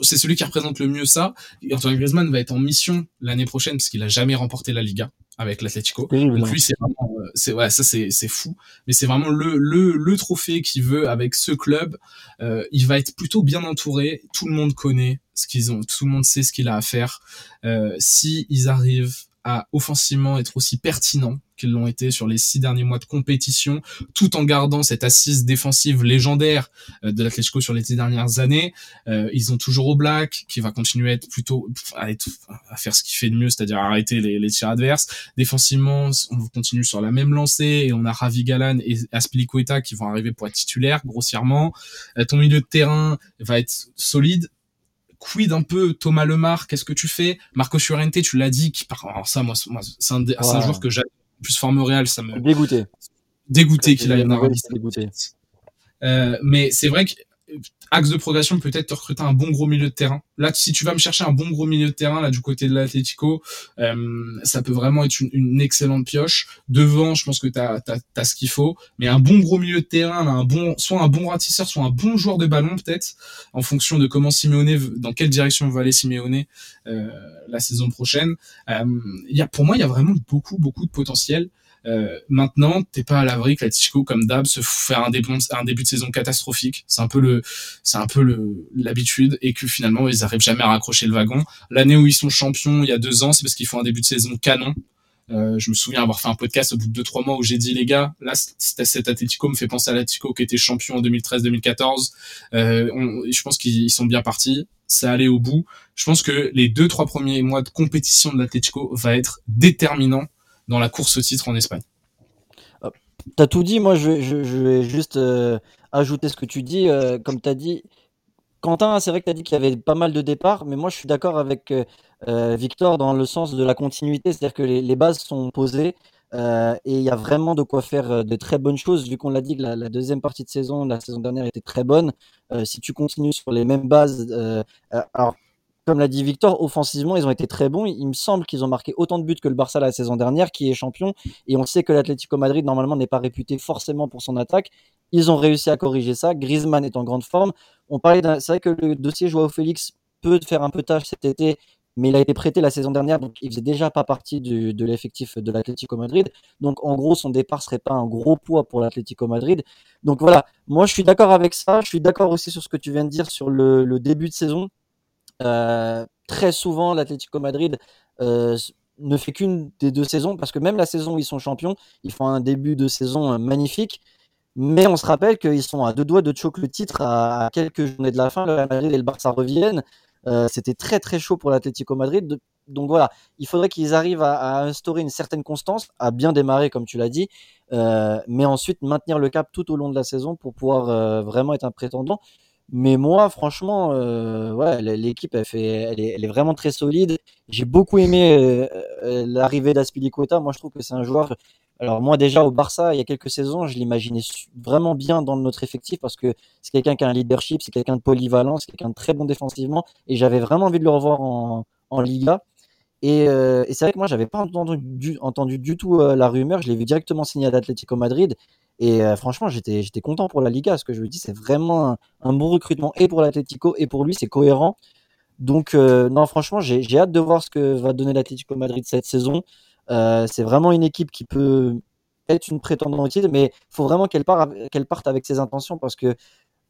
C'est celui qui représente le mieux ça. Et Antoine Griezmann va être en mission l'année prochaine parce qu'il a jamais remporté la Liga avec l'Atlético. Donc lui, c'est vraiment, euh, c'est ouais, ça c'est c'est fou, mais c'est vraiment le le le trophée qu'il veut avec ce club. Euh, il va être plutôt bien entouré. Tout le monde connaît ce qu'ils ont, tout le monde sait ce qu'il a à faire. Euh, si ils arrivent à offensivement être aussi pertinent qu'ils l'ont été sur les six derniers mois de compétition, tout en gardant cette assise défensive légendaire euh, de l'Atletico sur les dix dernières années. Euh, ils ont toujours au Black, qui va continuer à être plutôt à, être, à faire ce qu'il fait de mieux, c'est-à-dire arrêter les, les, tirs adverses. Défensivement, on continue sur la même lancée et on a Ravi Galan et Aspilicueta qui vont arriver pour être titulaires grossièrement. Euh, ton milieu de terrain va être solide quid un peu Thomas Lemar, qu'est-ce que tu fais? Marco Llorente, tu l'as dit, qui part. Alors ça, moi, moi c'est un, ouais. un, joueur que j'ai plus forme Real, ça me dégoûté, dégoûté qu'il aille en Arabie euh, mais c'est vrai que axe de progression peut-être te recruter un bon gros milieu de terrain. Là, si tu vas me chercher un bon gros milieu de terrain là du côté de l'Atlético, euh, ça peut vraiment être une, une, excellente pioche. Devant, je pense que tu as, as, ce qu'il faut, mais un bon gros milieu de terrain, là, un bon, soit un bon ratisseur, soit un bon joueur de ballon peut-être, en fonction de comment Simeone, dans quelle direction va aller Simeone euh, la saison prochaine. Euh, y a, pour moi, il y a vraiment beaucoup beaucoup de potentiel. Euh, maintenant, t'es pas à l'abri que l'Atletico, comme d'hab, se faire un début, de saison catastrophique. C'est un peu le, c'est un peu l'habitude et que finalement ils arrivent jamais à raccrocher le wagon. L'année où ils sont champions, il y a deux ans, c'est parce qu'ils font un début de saison canon. Euh, je me souviens avoir fait un podcast au bout de deux trois mois où j'ai dit les gars, là cet Atletico me fait penser à l'Atletico qui était champion en 2013-2014. Euh, je pense qu'ils sont bien partis. Ça allait au bout. Je pense que les deux trois premiers mois de compétition de l'Atletico va être déterminant dans la course au titre en Espagne. Euh, t'as tout dit. Moi, je, vais juste euh, ajouter ce que tu dis. comme tu as dit, Quentin, c'est vrai que tu as dit qu'il y avait pas mal de départs, mais moi je suis d'accord avec euh, euh, Victor dans le sens de la continuité, c'est-à-dire que les, bases sont posées euh, et il y a vraiment de quoi faire de très bonnes choses, vu qu'on l'a dit que la, deuxième partie de saison, la saison dernière était très bonne. si tu continues sur les mêmes bases, alors comme l'a dit Victor, offensivement, ils ont été très bons. Il me semble qu'ils ont marqué autant de buts que le Barça la saison dernière, qui est champion. Et on sait que l'Atlético Madrid, normalement, n'est pas réputé forcément pour son attaque. Ils ont réussi à corriger ça. Griezmann est en grande forme. On parlait c'est vrai que le dossier Joao Félix peut faire un peu tâche cet été, mais il a été prêté la saison dernière, donc il faisait déjà pas partie de l'effectif de l'Atlético Madrid. Donc en gros, son départ serait pas un gros poids pour l'Atlético Madrid. Donc voilà, moi je suis d'accord avec ça. Je suis d'accord aussi sur ce que tu viens de dire sur le, début de saison. Euh, très souvent, l'Atlético Madrid euh, ne fait qu'une des deux saisons, parce que même la saison où ils sont champions, ils font un début de saison euh, magnifique. Mais on se rappelle qu'ils sont à deux doigts de choquer le titre à, quelques journées de la fin. Le Real Madrid et le Barça reviennent. C'était très très chaud pour l'Atlético Madrid. Donc voilà, il faudrait qu'ils arrivent à, instaurer une certaine constance, à bien démarrer comme tu l'as dit, mais ensuite maintenir le cap tout au long de la saison pour pouvoir vraiment être un prétendant. Mais moi, franchement, ouais, l'équipe elle, est, vraiment très solide. J'ai beaucoup aimé l'arrivée d'Aspilicueta. Moi, je trouve que c'est un joueur alors moi déjà au Barça, il y a quelques saisons, je l'imaginais vraiment bien dans notre effectif parce que c'est quelqu'un qui a un leadership, c'est quelqu'un de polyvalent, c'est quelqu'un de très bon défensivement et j'avais vraiment envie de le revoir en, Liga. Euh, et, c'est vrai que moi j'avais pas entendu du, entendu du tout euh, la rumeur, je l'ai vu directement signé à l'Atlético Madrid et euh, franchement j'étais j'étais content pour la Liga. Ce que je me dis c'est vraiment un, bon recrutement et pour l'Atlético et pour lui c'est cohérent. Donc non franchement j'ai hâte de voir ce que va donner l'Atlético Madrid cette saison. Euh, c'est vraiment une équipe qui peut être une prétendante mais il faut vraiment qu'elle parte avec ses intentions parce que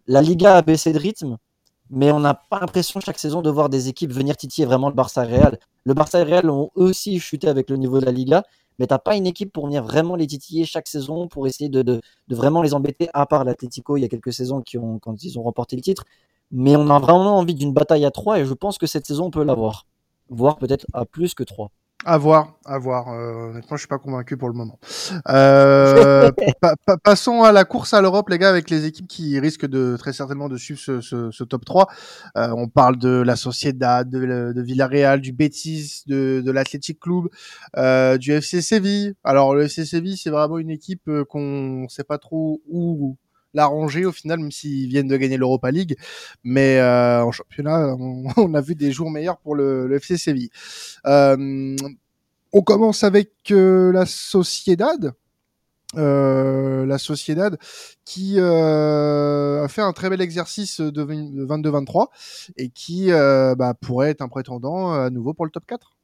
la Liga a baissé de rythme, mais on n'a pas l'impression chaque saison de voir des équipes venir titiller vraiment le Barça Real. Le Barça et Real ont aussi chuté avec le niveau de la Liga, mais t'as pas une équipe pour venir vraiment les titiller chaque saison pour essayer de, vraiment les embêter, à part l'Atlético il y a quelques saisons qui ont, quand ils ont remporté le titre. Mais on a vraiment envie d'une bataille à trois et je pense que cette saison on peut l'avoir, voire peut-être à plus que trois. À voir, à voir. Euh, honnêtement, je suis pas convaincu pour le moment. Euh, passons à la course à l'Europe, les gars, avec les équipes qui risquent de très certainement de suivre ce, ce, ce top 3. Euh, on parle de la Sociedad, de, de Villarreal, du Betis, de, de l'Athletic Club, euh, du FC Séville. Alors le FC Séville, c'est vraiment une équipe euh, qu'on sait pas trop où l'arranger au final, même s'ils viennent de gagner l'Europa League. Mais euh, en championnat, on, a vu des jours meilleurs pour le, le FC Séville. Euh, on commence avec euh, la Sociedad. La Sociedad qui a fait un très bel exercice de 22-23 et qui bah, pourrait être un prétendant à nouveau pour le top 4.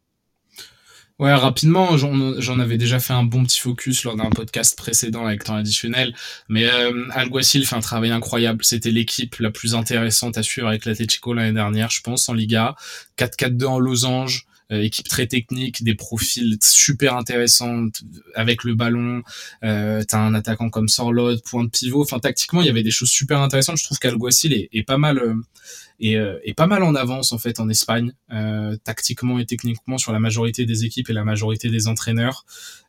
Ouais, rapidement, j'en avais déjà fait un bon petit focus lors d'un podcast précédent avec temps additionnel, mais euh, Alguacil fait un travail incroyable. C'était l'équipe la plus intéressante à suivre avec l'Atletico l'année dernière, je pense, en Liga. 4-4-2 en losange, équipe très technique, des profils super intéressants avec le ballon. Euh, T'as un attaquant comme Sorlot, point de pivot. Enfin, tactiquement, il y avait des choses super intéressantes. Je trouve qu'Alguacil est, est pas mal. Euh, et, euh, pas mal en avance en fait en Espagne, euh, tactiquement et techniquement sur la majorité des équipes et la majorité des entraîneurs.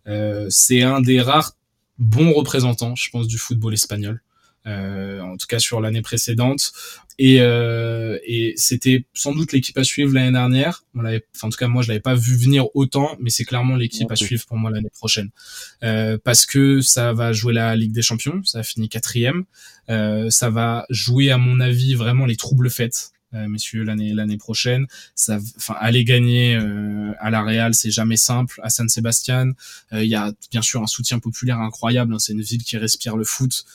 Euh, c'est un des rares bons représentants, je pense, du football espagnol. Euh, en tout cas sur l'année précédente. Et, euh, et c'était sans doute l'équipe à suivre l'année dernière. On l'avait, enfin, en tout cas moi je l'avais pas vu venir autant, mais c'est clairement l'équipe à suivre pour moi l'année prochaine euh, parce que ça va jouer la Ligue des Champions, ça a fini quatrième, euh, ça va jouer à mon avis vraiment les troubles faites. Euh, messieurs, l'année l'année prochaine. Ça, enfin, aller gagner euh, à la Real, c'est jamais simple. À San Sebastian, euh, il y a bien sûr un soutien populaire incroyable. Hein. c'est une ville qui respire le foot.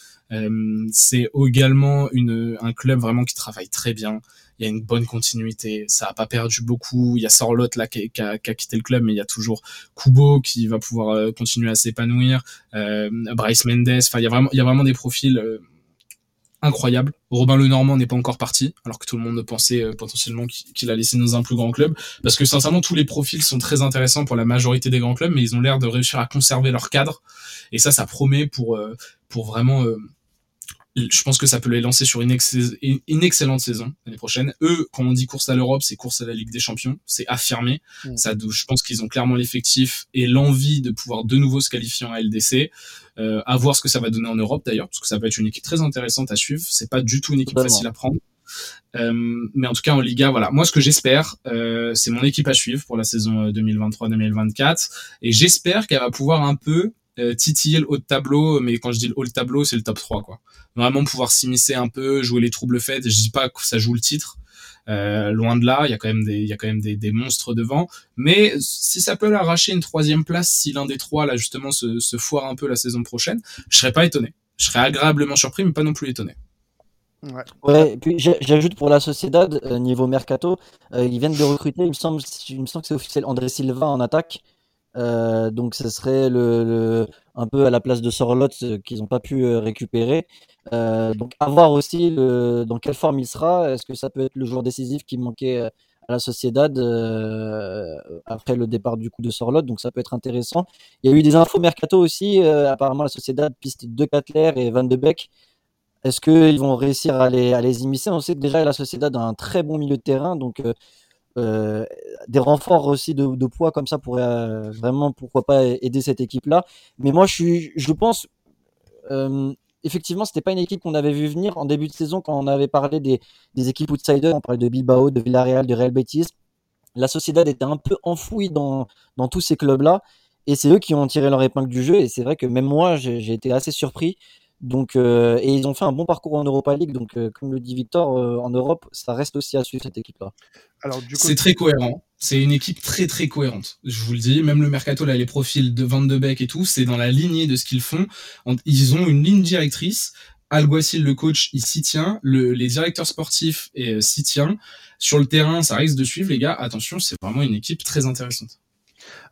C'est également une, un club vraiment qui travaille très bien il y a une bonne continuité, ça a pas perdu beaucoup. Il y a Sorlot là qui, a, quitté le club, mais il y a toujours Kubo qui va pouvoir euh, continuer à s'épanouir, euh, Bryce Mendes. Enfin, il y a vraiment, il y a vraiment des profils euh, incroyables. Robin Lenormand n'est pas encore parti, alors que tout le monde pensait potentiellement qu'il a laissé dans un plus grand club. Parce que sincèrement, tous les profils sont très intéressants pour la majorité des grands clubs, mais ils ont l'air de réussir à conserver leur cadre. Et ça, ça promet pour pour vraiment je pense que ça peut les lancer sur une, excellente saison l'année prochaine. Eux, quand on dit course à l'Europe, c'est course à la Ligue des Champions, c'est affirmé. Mm. Ça, je pense qu'ils ont clairement l'effectif et l'envie de pouvoir de nouveau se qualifier en LDC. Euh, à voir ce que ça va donner en Europe d'ailleurs, parce que ça va être une équipe très intéressante à suivre. C'est pas du tout une équipe facile à prendre. Euh, mais en tout cas en Liga, voilà. Moi, ce que j'espère, euh, c'est mon équipe à suivre pour la saison 2023-2024, euh, et j'espère qu'elle va pouvoir un peu euh, titiller le haut de tableau, mais quand je dis le haut de tableau, c'est le top 3, quoi. Vraiment pouvoir s'immiscer un peu, jouer les troubles faits. Je dis pas que ça joue le titre, euh, loin de là, il y a quand même des, il y a quand même des, des, monstres devant. Mais si ça peut l'arracher une troisième place, si l'un des trois là justement se, se foire un peu la saison prochaine, je serais pas étonné. Je serais agréablement surpris, mais pas non plus étonné. Ouais. ouais. et puis j'ajoute pour la Sociedad, euh, niveau mercato, euh, ils viennent de recruter, il me semble, il me semble que c'est officiel, André Silva en attaque. Euh, donc ce serait le, un peu à la place de Sorlot euh, qu'ils n'ont pas pu euh, récupérer. donc à voir aussi dans quelle forme il sera. Est-ce que ça peut être le joueur décisif qui manquait à la Sociedad après le départ du coup de Sorlot, donc ça peut être intéressant. Il y a eu des infos mercato aussi. apparemment la Sociedad piste de Katler et Van de Beek. Est-ce qu'ils vont réussir à les, à les immiscer? On sait que déjà la Sociedad a un très bon milieu de terrain, donc euh, des renforts aussi de, poids comme ça pourraient euh, vraiment, pourquoi pas, aider cette équipe-là. Mais moi, je, suis, je pense, effectivement, c'était pas une équipe qu'on avait vu venir en début de saison quand on avait parlé des, des équipes outsiders. On parlait de Bilbao, de Villarreal, de Real Betis. La Sociedad était un peu enfouie dans, dans tous ces clubs-là. Et c'est eux qui ont tiré leur épingle du jeu. Et c'est vrai que même moi, j'ai été assez surpris donc, euh, et ils ont fait un bon parcours en Europa League. Donc, euh, comme le dit Victor, euh, en Europe, ça reste aussi à suivre cette équipe-là. Alors, du coup... C'est très cohérent. C'est une équipe très très cohérente. Je vous le dis, même le mercato là, les profils de Van de Beek et tout, c'est dans la lignée de ce qu'ils font. Ils ont une ligne directrice. Alguacil, le coach, il s'y tient. Le, les directeurs sportifs s'y tient. Sur le terrain, ça risque de suivre, les gars. Attention, c'est vraiment une équipe très intéressante.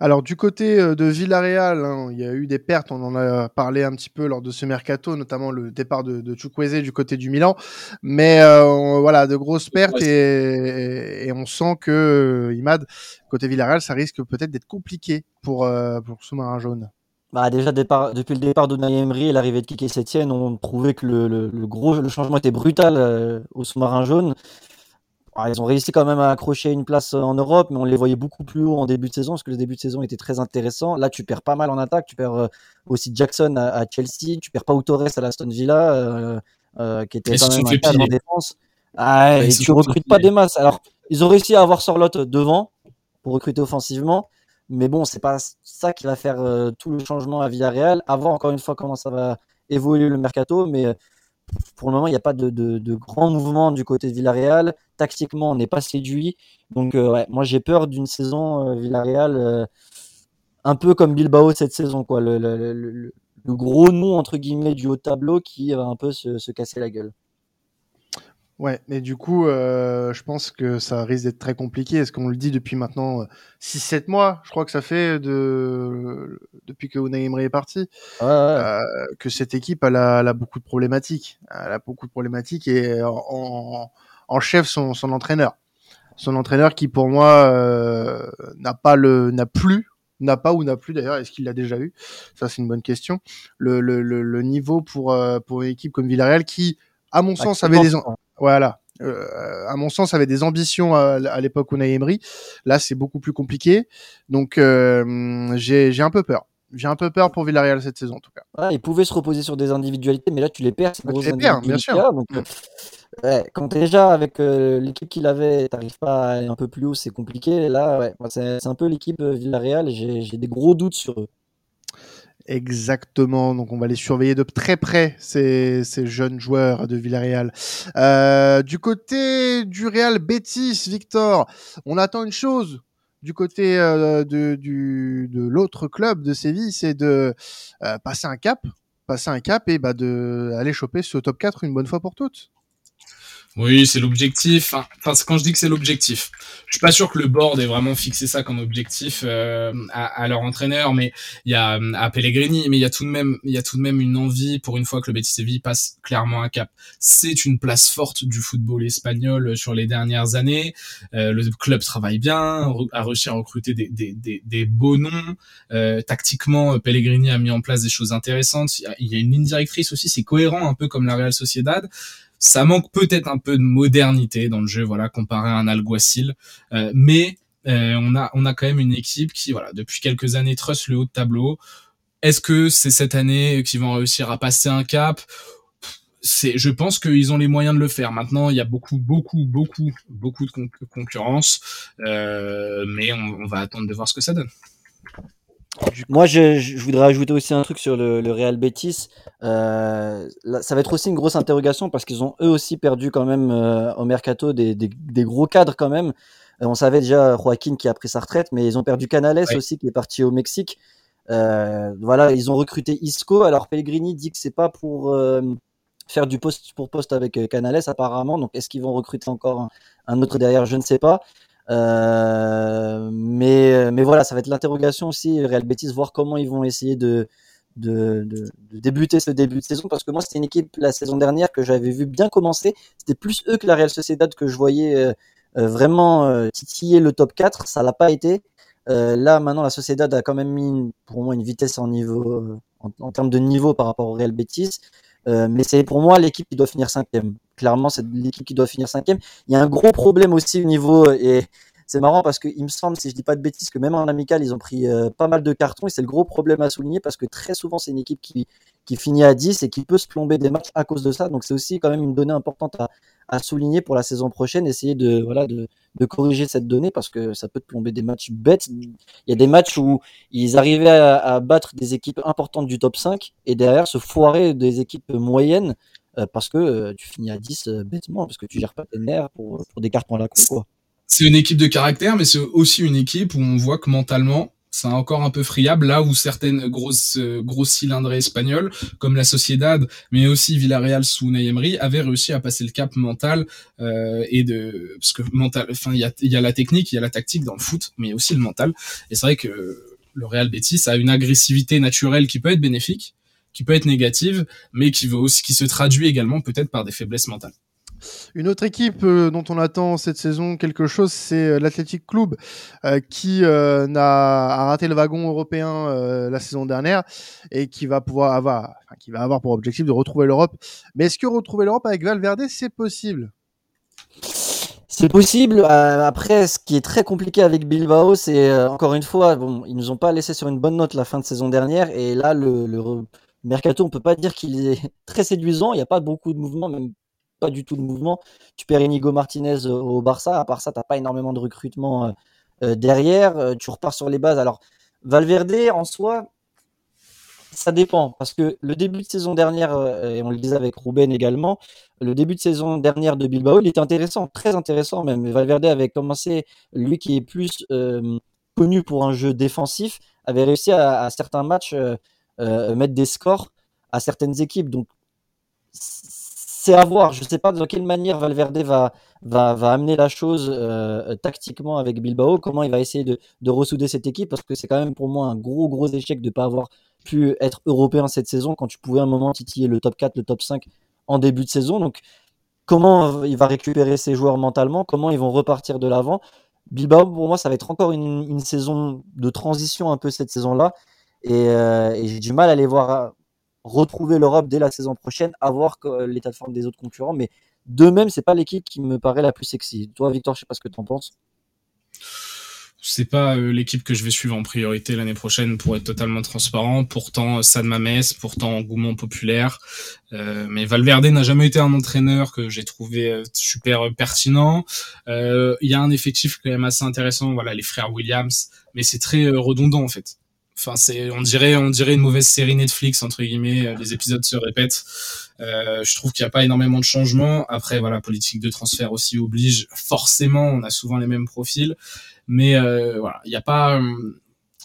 Alors du côté euh, de Villarreal, hein, il y a eu des pertes, on en a parlé un petit peu lors de ce mercato, notamment le départ de, de Chukwueze du côté du Milan, mais euh, voilà, de grosses pertes et, on sent que euh, Imad, côté Villarreal, ça risque peut-être d'être compliqué pour, pour Sous-Marin Jaune. Bah déjà depuis le départ de Emery et l'arrivée de Kike Sétienne, on trouvait que le, gros le changement était brutal au sous-marin jaune. Ah, ils ont réussi quand même à accrocher une place en Europe, mais on les voyait beaucoup plus haut en début de saison, parce que le début de saison était très intéressant. Là, tu perds pas mal en attaque, tu perds euh, aussi Jackson à, Chelsea, tu perds pas Torres à l'Aston Villa, euh, euh, qui était quand même un cadre en défense. Ah, et, tu recrutes pas des masses. Alors, ils ont réussi à avoir Sorlot devant pour recruter offensivement, mais bon, c'est pas ça qui va faire tout le changement à Villarreal. Voir encore une fois comment ça va évoluer le mercato, mais pour le moment, il n'y a pas de, de, grands mouvements du côté de Villarreal. Tactiquement, on n'est pas séduit. Donc, euh, ouais, moi, j'ai peur d'une saison euh, Villarreal euh, un peu comme Bilbao cette saison. Quoi. Le, gros nom, entre guillemets, du haut tableau qui va un peu se casser la gueule. Ouais, mais du coup, euh, je pense que ça risque d'être très compliqué. Est-ce qu'on le dit depuis maintenant 6-7 euh, mois? Je crois que ça fait de depuis que Unai Emery est parti euh, que cette équipe elle a, elle a, beaucoup de problématiques. Elle a beaucoup de problématiques et en, en chef son, son, entraîneur, son entraîneur qui pour moi euh, n'a pas le n'a plus n'a pas ou n'a plus d'ailleurs, est-ce qu'il l'a déjà eu? Ça c'est une bonne question. Le, le, le, le niveau pour euh, pour une équipe comme Villarreal qui à mon sens avait des voilà. Euh, à mon sens, avait des ambitions à, l'époque où Unai Emery. Là, c'est beaucoup plus compliqué. Donc, euh, j'ai un peu peur. J'ai un peu peur pour Villarreal cette saison, en tout cas. Ouais, ils pouvaient se reposer sur des individualités, mais là, tu les perds. Bah, tu les perds, bien sûr. Donc, mm. euh, quand déjà, avec l'équipe qu'il avait, t'arrives pas à aller un peu plus haut, c'est compliqué. Là, ouais, c'est un peu l'équipe Villarreal. J'ai des gros doutes sur eux. Exactement, donc on va les surveiller de très près, ces, jeunes joueurs de Villarreal. Euh, du côté du Real Betis, Victor, on attend une chose du côté euh, de l'autre club de Séville, c'est de euh, passer un cap passer un cap et bah, de aller choper ce top 4 une bonne fois pour toutes. Oui, c'est l'objectif. Enfin, quand je dis que c'est l'objectif, je suis pas sûr que le board ait vraiment fixé ça comme objectif euh, à, à, leur entraîneur, mais il y a à Pellegrini, mais il y a tout de même, il y a tout de même une envie pour une fois que le Betis Séville passe clairement un cap. C'est une place forte du football espagnol sur les dernières années. Euh, le club travaille bien, a réussi à recruter des, des, des, des beaux noms. Euh, tactiquement, Pellegrini a mis en place des choses intéressantes. Il y a, il y a une ligne directrice aussi, c'est cohérent, un peu comme la Real Sociedad. Ça manque peut-être un peu de modernité dans le jeu, voilà, comparé à un Alguacil, euh, mais euh, on a on quand même une équipe qui, voilà, depuis quelques années trust le haut de tableau. Est-ce que c'est cette année qu'ils vont réussir à passer un cap? C'est, je pense qu'ils ont les moyens de le faire. Maintenant, il y a beaucoup, beaucoup, beaucoup, beaucoup de concurrence, euh, mais on va attendre de voir ce que ça donne. Moi, je, je, voudrais ajouter aussi un truc sur le, le Real Betis. Euh, là, ça va être aussi une grosse interrogation parce qu'ils ont eux aussi perdu quand même euh, au mercato des, des, des, gros cadres quand même. Euh, on savait déjà Joaquin qui a pris sa retraite, mais ils ont perdu Canales ouais. aussi qui est parti au Mexique. Voilà, ils ont recruté Isco. Alors Pellegrini dit que c'est pas pour faire du poste pour poste avec Canales apparemment. Donc est-ce qu'ils vont recruter encore un, un autre derrière? Je ne sais pas. Euh, mais, mais voilà, ça va être l'interrogation aussi, Real Betis, voir comment ils vont essayer de, de, débuter ce début de saison. Parce que moi, c'était une équipe la saison dernière que j'avais vu bien commencer. C'était plus eux que la Real Sociedad que je voyais euh, euh, vraiment titiller le top 4. Ça l'a pas été. Là, maintenant, la Sociedad a quand même mis pour moi une vitesse en niveau, en, en, termes de niveau par rapport au Real Betis. Mais c'est pour moi l'équipe qui doit finir cinquième. Clairement, c'est l'équipe qui doit finir cinquième. Il y a un gros problème aussi au niveau et c'est marrant parce que il me semble, si je dis pas de bêtises, que même en amical, ils ont pris euh, pas mal de cartons et c'est le gros problème à souligner parce que très souvent, c'est une équipe qui, finit à 10 et qui peut se plomber des matchs à cause de ça. Donc c'est aussi quand même une donnée importante à, souligner pour la saison prochaine, essayer de, voilà, de, de corriger cette donnée parce que ça peut te plomber des matchs bêtes. Il y a des matchs où ils arrivaient à, à battre des équipes importantes du top 5 et derrière se foirer des équipes moyennes euh, parce que euh, tu finis à 10 euh, bêtement, parce que tu gères pas tes nerfs pour, pour des cartons à la con, quoi. C'est une équipe de caractère, mais c'est aussi une équipe où on voit que mentalement, c'est encore un peu friable là où certaines grosses grosses cylindrées espagnoles comme la Sociedad mais aussi Villarreal sous Nayemri avaient réussi à passer le cap mental euh, et de parce que mental enfin il y a il y a la technique il y a la tactique dans le foot mais il y a aussi le mental et c'est vrai que le Real Betis a une agressivité naturelle qui peut être bénéfique qui peut être négative mais qui veut aussi qui se traduit également peut-être par des faiblesses mentales une autre équipe euh, dont on attend cette saison quelque chose, c'est euh, l'Athletic Club euh, qui euh, a, a, raté le wagon européen euh, la saison dernière et qui va pouvoir avoir, enfin, qui va avoir pour objectif de retrouver l'Europe. Mais est-ce que retrouver l'Europe avec Valverde, c'est possible? C'est possible. Euh, après, ce qui est très compliqué avec Bilbao, c'est euh, encore une fois, bon, ils nous ont pas laissé sur une bonne note la fin de saison dernière, et là, le, le mercato, on peut pas dire qu'il est très séduisant. Il n'y a pas beaucoup de mouvements, même pas du tout de mouvement. Tu perds Inigo Martinez au Barça, à part ça, tu n'as pas énormément de recrutement euh, euh, derrière. Euh, tu repars sur les bases. Alors, Valverde, en soi, ça dépend. Parce que le début de saison dernière, et on le disait avec Ruben également, le début de saison dernière de Bilbao, il était intéressant, très intéressant même. Valverde avait commencé, lui qui est plus connu pour un jeu défensif, avait réussi à, certains matchs mettre des scores à certaines équipes. Donc, c'est à voir. Je ne sais pas de quelle manière Valverde va, va, va amener la chose euh, tactiquement avec Bilbao, comment il va essayer de, de ressouder cette équipe, parce que c'est quand même pour moi un gros, gros échec de ne pas avoir pu être européen cette saison quand tu pouvais à un moment titiller le top 4, le top 5 en début de saison. Donc, comment il va récupérer ses joueurs mentalement, comment ils vont repartir de l'avant? Bilbao, pour moi, ça va être encore une, une saison de transition un peu cette saison-là. Et, euh, et j'ai du mal à les voir retrouver l'Europe dès la saison prochaine, à voir l'état de forme des autres concurrents. Mais de même, c'est pas l'équipe qui me paraît la plus sexy. Toi, Victor, je sais pas ce que tu en penses. C'est pas euh, l'équipe que je vais suivre en priorité l'année prochaine pour être totalement transparent. Pourtant, San Mames, pourtant engouement populaire. Euh, mais Valverde n'a jamais été un entraîneur que j'ai trouvé euh, super pertinent. Il euh, y a un effectif quand même assez intéressant. Voilà, les frères Williams, mais c'est très euh, redondant en fait. Enfin, c'est, on dirait, on dirait une mauvaise série Netflix entre guillemets. Les épisodes se répètent. Euh, je trouve qu'il n'y a pas énormément de changements. Après, voilà, politique de transfert aussi oblige. Forcément, on a souvent les mêmes profils, mais euh, voilà, il n'y a pas,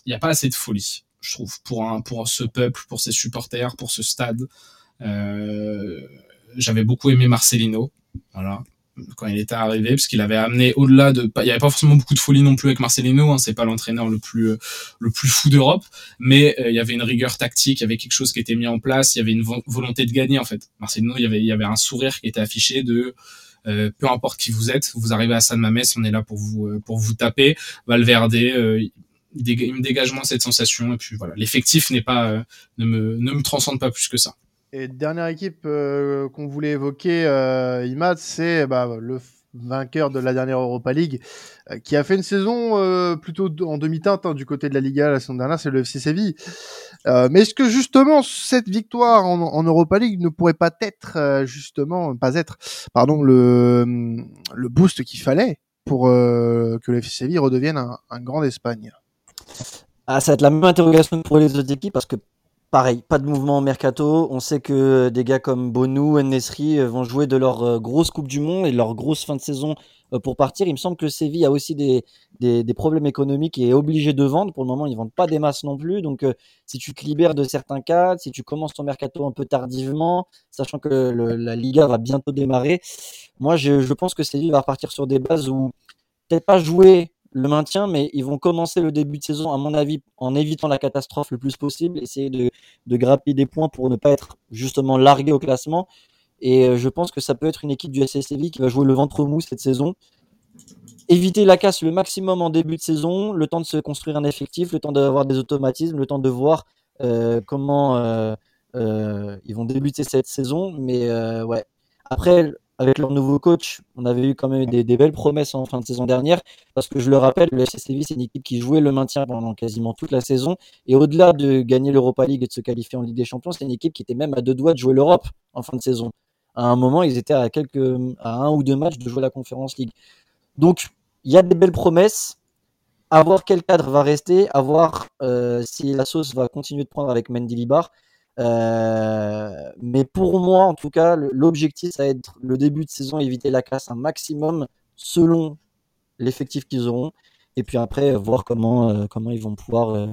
il y a pas assez de folie. je trouve, pour un pour ce peuple, pour ses supporters, pour ce stade. J'avais beaucoup aimé Marcelino, voilà quand il était arrivé, parce qu'il avait amené au-delà de, il y avait pas forcément beaucoup de folie non plus avec Marcelino, hein, c'est pas l'entraîneur le plus euh, le plus fou d'Europe, mais euh, il y avait une rigueur tactique, il y avait quelque chose qui était mis en place, il y avait une volonté de gagner en fait. Marcelino, il y avait il y avait un sourire qui était affiché de euh, peu importe qui vous êtes, vous arrivez à San Mamés, on est là pour vous pour vous taper. Valverde, il me dégage moins cette sensation et puis voilà, l'effectif n'est pas ne me ne me transcende pas plus que ça. Et dernière équipe euh, qu'on voulait évoquer, euh, Imad, c'est bah, le vainqueur de la dernière Europa League, euh, qui a fait une saison euh, plutôt en demi-teinte hein, du côté de la Liga la saison dernière, c'est le FC Séville. mais est-ce que justement cette victoire en, en, Europa League ne pourrait pas être justement, pas être, pardon, le, le boost qu'il fallait pour que le FC Séville redevienne un, un grand d'Espagne? Ah, ça va être la même interrogation pour les autres équipes parce que Pareil, pas de mouvement au mercato. On sait que des gars comme Bonou, Nesri euh, vont jouer de leur euh, grosse Coupe du Monde et leur grosse fin de saison euh, pour partir. Il me semble que Séville a aussi des, des, problèmes économiques et est obligé de vendre. Pour le moment, ils vendent pas des masses non plus. Donc, si tu te libères de certains cadres, si tu commences ton mercato un peu tardivement, sachant que la Liga va bientôt démarrer, moi, je, je pense que Séville va repartir sur des bases où peut-être pas jouer le maintien, mais ils vont commencer le début de saison, à mon avis, en évitant la catastrophe le plus possible, essayer de, de grappiller des points pour ne pas être justement largué au classement. Et euh, je pense que ça peut être une équipe du SSV qui va jouer le ventre mou cette saison. Éviter la casse le maximum en début de saison, le temps de se construire un effectif, le temps d'avoir des automatismes, le temps de voir euh, comment euh, ils vont débuter cette saison. Mais ouais. Après, avec leur nouveau coach, on avait eu quand même des, belles promesses en fin de saison dernière, parce que je le rappelle, le SSV, c'est une équipe qui jouait le maintien pendant quasiment toute la saison, et au-delà de gagner l'Europa League et de se qualifier en Ligue des Champions, c'est une équipe qui était même à deux doigts de jouer l'Europe en fin de saison. À un moment, ils étaient à quelques, un ou deux matchs de jouer la Conference League. Donc, il y a des belles promesses. À voir quel cadre va rester, à voir euh, si la sauce va continuer de prendre avec Mendy Libar. Euh, mais pour moi, en tout cas, l'objectif, ça va être le début de saison, éviter la casse un maximum selon l'effectif qu'ils auront. Et puis après, voir comment, euh, comment ils vont pouvoir euh,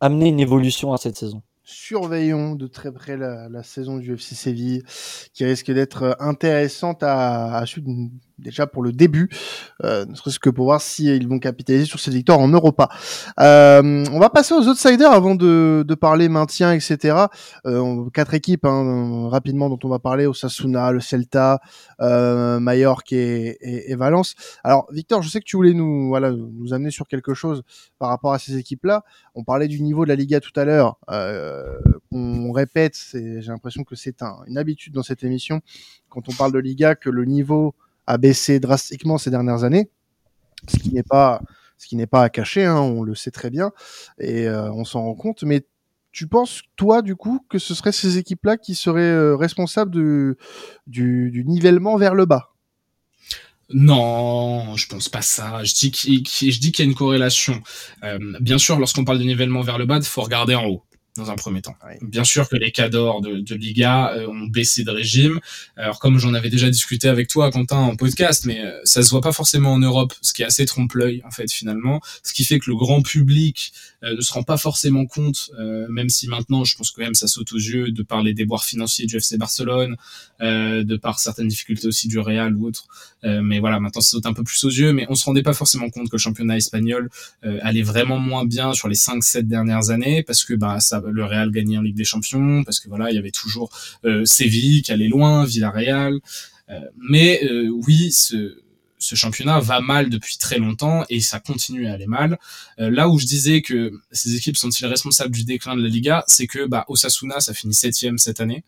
amener une évolution à cette saison surveillons de très près la, saison du FC Séville, qui risque d'être intéressante à, à suivre déjà pour le début, euh, ne serait-ce que pour voir si ils vont capitaliser sur cette victoire en Europa. Euh, on va passer aux outsiders avant de, de parler maintien, etc. Euh, quatre équipes hein, rapidement dont on va parler Osasuna, le Celta, euh, Mallorca et, et, et, Valence. Alors Victor, je sais que tu voulais nous voilà nous amener sur quelque chose par rapport à ces équipes-là. On parlait du niveau de la Liga tout à l'heure. Euh, on répète, j'ai l'impression que c'est un, une habitude dans cette émission quand on parle de Liga que le niveau a baissé drastiquement ces dernières années, ce qui n'est pas ce qui n'est pas à cacher, hein, on le sait très bien et euh, on s'en rend compte. Mais tu penses, toi, du coup, que ce seraient ces équipes-là qui seraient euh, responsables du, du, nivellement vers le bas? Non, je pense pas ça. Je dis qu'il y a une corrélation. Euh, bien sûr, lorsqu'on parle de nivellement vers le bas, il faut regarder en haut dans un premier temps. Bien sûr que les cadors de, de Liga euh, ont baissé de régime. Alors comme j'en avais déjà discuté avec toi, Quentin, en podcast, mais euh, ça se voit pas forcément en Europe, ce qui est assez trompe-l'œil en fait finalement, ce qui fait que le grand public euh, ne se rend pas forcément compte, même si maintenant je pense que même ça saute aux yeux de par les déboires financiers du FC Barcelone, de par certaines difficultés aussi du Real ou autres. mais voilà, maintenant ça saute un peu plus aux yeux, mais on se rendait pas forcément compte que le championnat espagnol allait vraiment moins bien sur les 5-7 dernières années parce que bah ça le Real gagnait en Ligue des Champions, parce que voilà, il y avait toujours euh, Séville qui allait loin, Villarreal. Euh, mais euh, oui, ce, ce championnat va mal depuis très longtemps et ça continue à aller mal. Euh, là où je disais que ces équipes sont-ils responsables du déclin de la Liga, c'est que bah, Osasuna ça finit septième cette année.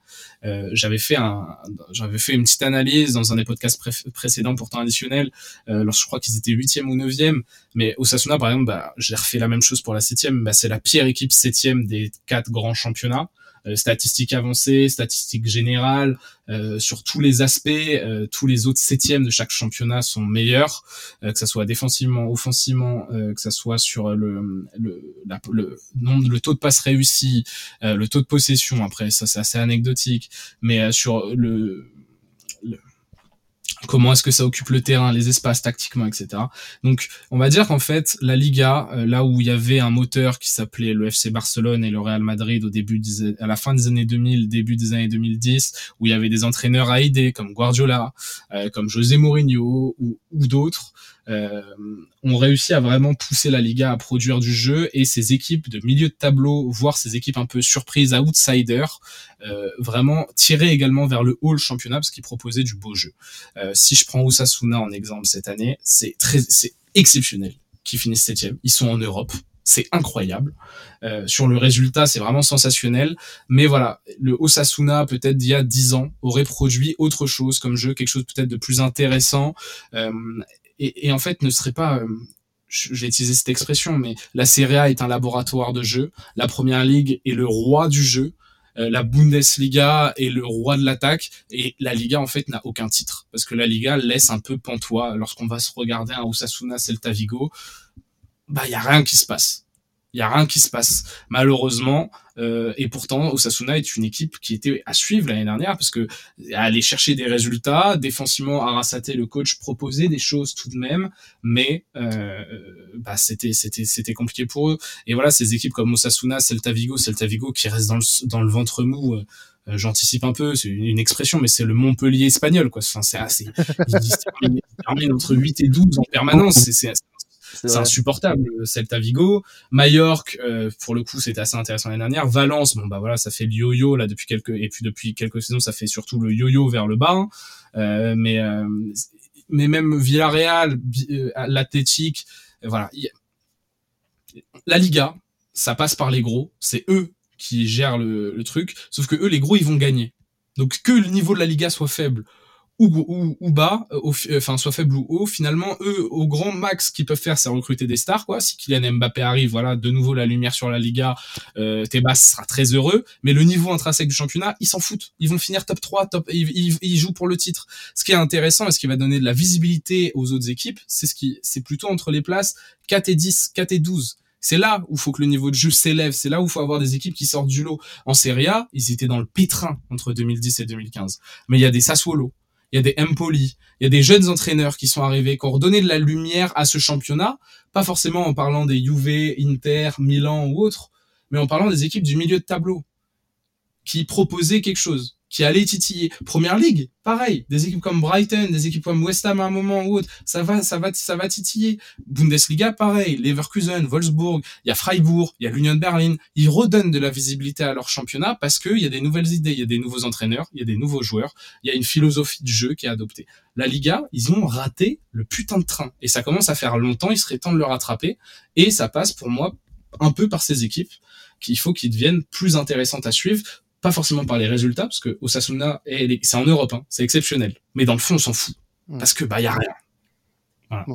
Euh, j'avais fait un, j'avais fait une petite analyse dans un des podcasts précédents pourtant additionnels, euh, lorsque je crois qu'ils étaient huitième ou neuvième. Mais Osasuna par exemple, bah, j'ai refait la même chose pour la septième. Bah, c'est la pire équipe septième des quatre grands championnats. Euh, statistiques avancées, statistiques générales, euh, sur tous les aspects, euh, tous les autres septièmes de chaque championnat sont meilleurs, que ça soit défensivement, offensivement, que ça soit sur le nombre, le taux de passes réussi, le taux de possession. Après, ça c'est assez anecdotique, mais sur le comment est-ce que ça occupe le terrain, les espaces tactiquement, etc. Donc, on va dire qu'en fait, la Liga, euh, là où il y avait un moteur qui s'appelait le FC Barcelone et le Real Madrid au début, à la fin des années 2000, début des années 2010, où il y avait des entraîneurs à aider comme Guardiola, euh, comme José Mourinho ou, ou d'autres, euh, ont réussi à vraiment pousser la Liga à produire du jeu et ces équipes de milieu de tableau, voire ces équipes un peu surprises, outsiders, vraiment tirer également vers le haut le championnat parce qu'ils proposaient du beau jeu. Euh, si je prends Osasuna en exemple cette année, c'est très, c'est exceptionnel qu'ils finissent septième. Ils sont en Europe. C'est incroyable. Euh, sur le résultat, c'est vraiment sensationnel. Mais voilà, le Osasuna, peut-être d'il y a dix ans, aurait produit autre chose comme jeu, quelque chose peut-être de plus intéressant. Euh, et, et, en fait, ne serait pas... Euh, j'ai utilisé cette expression, mais la Serie A est un laboratoire de jeu. La Première Ligue est le roi du jeu. Euh, la Bundesliga est le roi de l'attaque et la Liga en fait n'a aucun titre parce que la Liga laisse un peu pantois. Lorsqu'on va se regarder un Osasuna Celta Vigo bah il y a rien qui se passe il y a rien qui se passe malheureusement euh, et pourtant Osasuna est une équipe qui était à suivre l'année dernière parce que aller chercher des résultats défensivement Arasate le coach proposait des choses tout de même mais euh, bah c'était c'était c'était compliqué pour eux et voilà ces équipes comme Osasuna Celta Vigo Celta Vigo qui restent dans le dans le ventre mou euh, euh j'anticipe un peu, c'est une, expression, mais c'est le Montpellier espagnol, quoi. Enfin, c'est assez, il termine, entre 8 et 12 en permanence. C'est c'est insupportable. Celta Vigo, Mallorca, euh, pour le coup, c'était assez intéressant l'année dernière. Valence, bon bah voilà, ça fait le yo-yo là depuis quelques et puis depuis quelques saisons, ça fait surtout le yo-yo vers le bas. Hein. Euh, mais euh, mais même Villarreal, euh, l'Athletic, voilà. La Liga, ça passe par les gros. C'est eux qui gèrent le, le truc. Sauf que eux, les gros, ils vont gagner. Donc que le niveau de la Liga soit faible ou, ou, bas, euh, euh, enfin soit faible ou haut, finalement eux au grand max qu'ils peuvent faire c'est recruter des stars quoi. Si Kylian Mbappé arrive, voilà de nouveau la lumière sur la Liga, euh, Tebas sera très heureux. Mais le niveau intrinsèque du championnat, ils s'en foutent. Ils vont finir top 3, top, ils, ils, jouent pour le titre. Ce qui est intéressant et ce qui va donner de la visibilité aux autres équipes, c'est ce qui, c'est plutôt entre les places 4 et 10, 4 et 12. C'est là où faut que le niveau de jeu s'élève. C'est là où faut avoir des équipes qui sortent du lot. En Serie A, ils étaient dans le pétrin entre 2010 et 2015. Mais il y a des Sassuolo, il y a des Empoli, il y a des jeunes entraîneurs qui sont arrivés, qui ont redonné de la lumière à ce championnat, pas forcément en parlant des Juve, Inter, Milan ou autres, mais en parlant des équipes du milieu de tableau, qui proposaient quelque chose qui allait titiller. Première ligue, pareil, des équipes comme Brighton, des équipes comme West Ham à un moment ou autre, ça va, ça va, ça va titiller. Bundesliga, pareil, Leverkusen, Wolfsburg, il y a Freiburg, il y a l'Union Berlin. Ils redonnent de la visibilité à leur championnat parce qu'il y a des nouvelles idées, il y a des nouveaux entraîneurs, il y a des nouveaux joueurs, il y a une philosophie de jeu qui est adoptée. La Liga, ils ont raté le putain de train et ça commence à faire longtemps. Il serait temps de le rattraper et ça passe pour moi un peu par ces équipes qu'il faut qu'ils deviennent plus intéressantes à suivre pas forcément par les résultats, parce que Osasuna, c'est en Europe, hein, c'est exceptionnel. Mais dans le fond, on s'en fout. Parce que, bah, y a rien.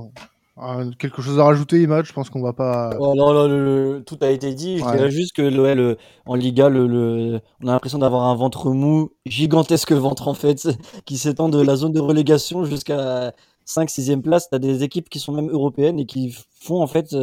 Ah, quelque chose à rajouter, Imad? Je pense qu'on va pas. Oh, non, non, tout a été dit. Je dirais juste que l'OL euh, en Liga, le, on a l'impression d'avoir un ventre mou, gigantesque ventre en fait, qui s'étend de la zone de relégation jusqu'à 5-6e place. Tu as des équipes qui sont même européennes et qui font en fait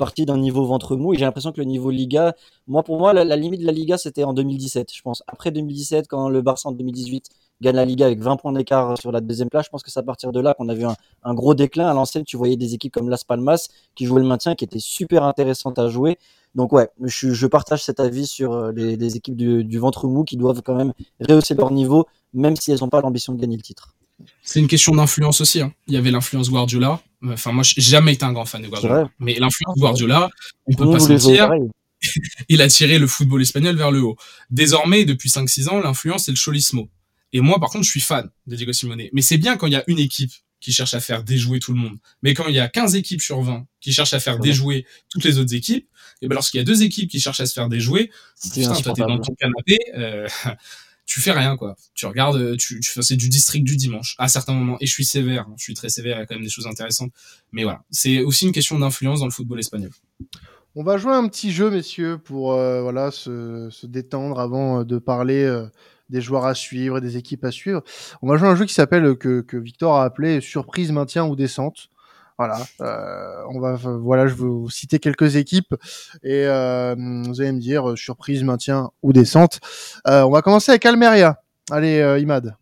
partie d'un niveau ventre mou et j'ai l'impression que le niveau Liga, moi pour moi la, limite de la Liga c'était en 2017 je pense. Après 2017 quand le Barça en 2018 gagne la Liga avec 20 points d'écart sur la deuxième place, je pense que c'est à partir de là qu'on a vu un, gros déclin à l'ancienne. Tu voyais des équipes comme Las Palmas qui jouaient le maintien qui étaient super intéressantes à jouer. Donc ouais, je, je partage cet avis sur euh, les, équipes du, du ventre mou qui doivent quand même rehausser leur niveau même si elles n'ont pas l'ambition de gagner le titre. C'est une question d'influence aussi. Hein. Il y avait l'influence Guardiola. Enfin, moi, j'ai jamais été un grand fan de Guardiola. Mais l'influence Guardiola, on peut pas sentir. il a tiré le football espagnol vers le haut. Désormais, depuis 5-6 ans, l'influence, c'est le cholismo. Et moi, par contre, je suis fan de Diego Simone. Mais c'est bien quand il y a une équipe qui cherche à faire déjouer tout le monde. Mais quand il y a 15 équipes sur 20 qui cherchent à faire déjouer toutes les autres équipes, et ben lorsqu'il y a deux équipes qui cherchent à se faire déjouer, putain, toi t'es dans ton canapé, euh, tu fais rien quoi. Tu regardes, tu, tu fais c'est du district du dimanche à certains moments. Et je suis sévère, hein. je suis très sévère. Il y a quand même des choses intéressantes. Mais voilà, c'est aussi une question d'influence dans le football espagnol. On va jouer un petit jeu, messieurs, pour euh, voilà se, se, détendre avant euh, de parler euh, des joueurs à suivre et des équipes à suivre. On va jouer un jeu qui s'appelle que, que Victor a appelé surprise, maintien ou descente. Voilà, euh, on va, voilà, je vais vous citer quelques équipes et euh, vous allez me dire euh, surprise, maintien ou descente. on va commencer avec Almeria. Allez, Imad.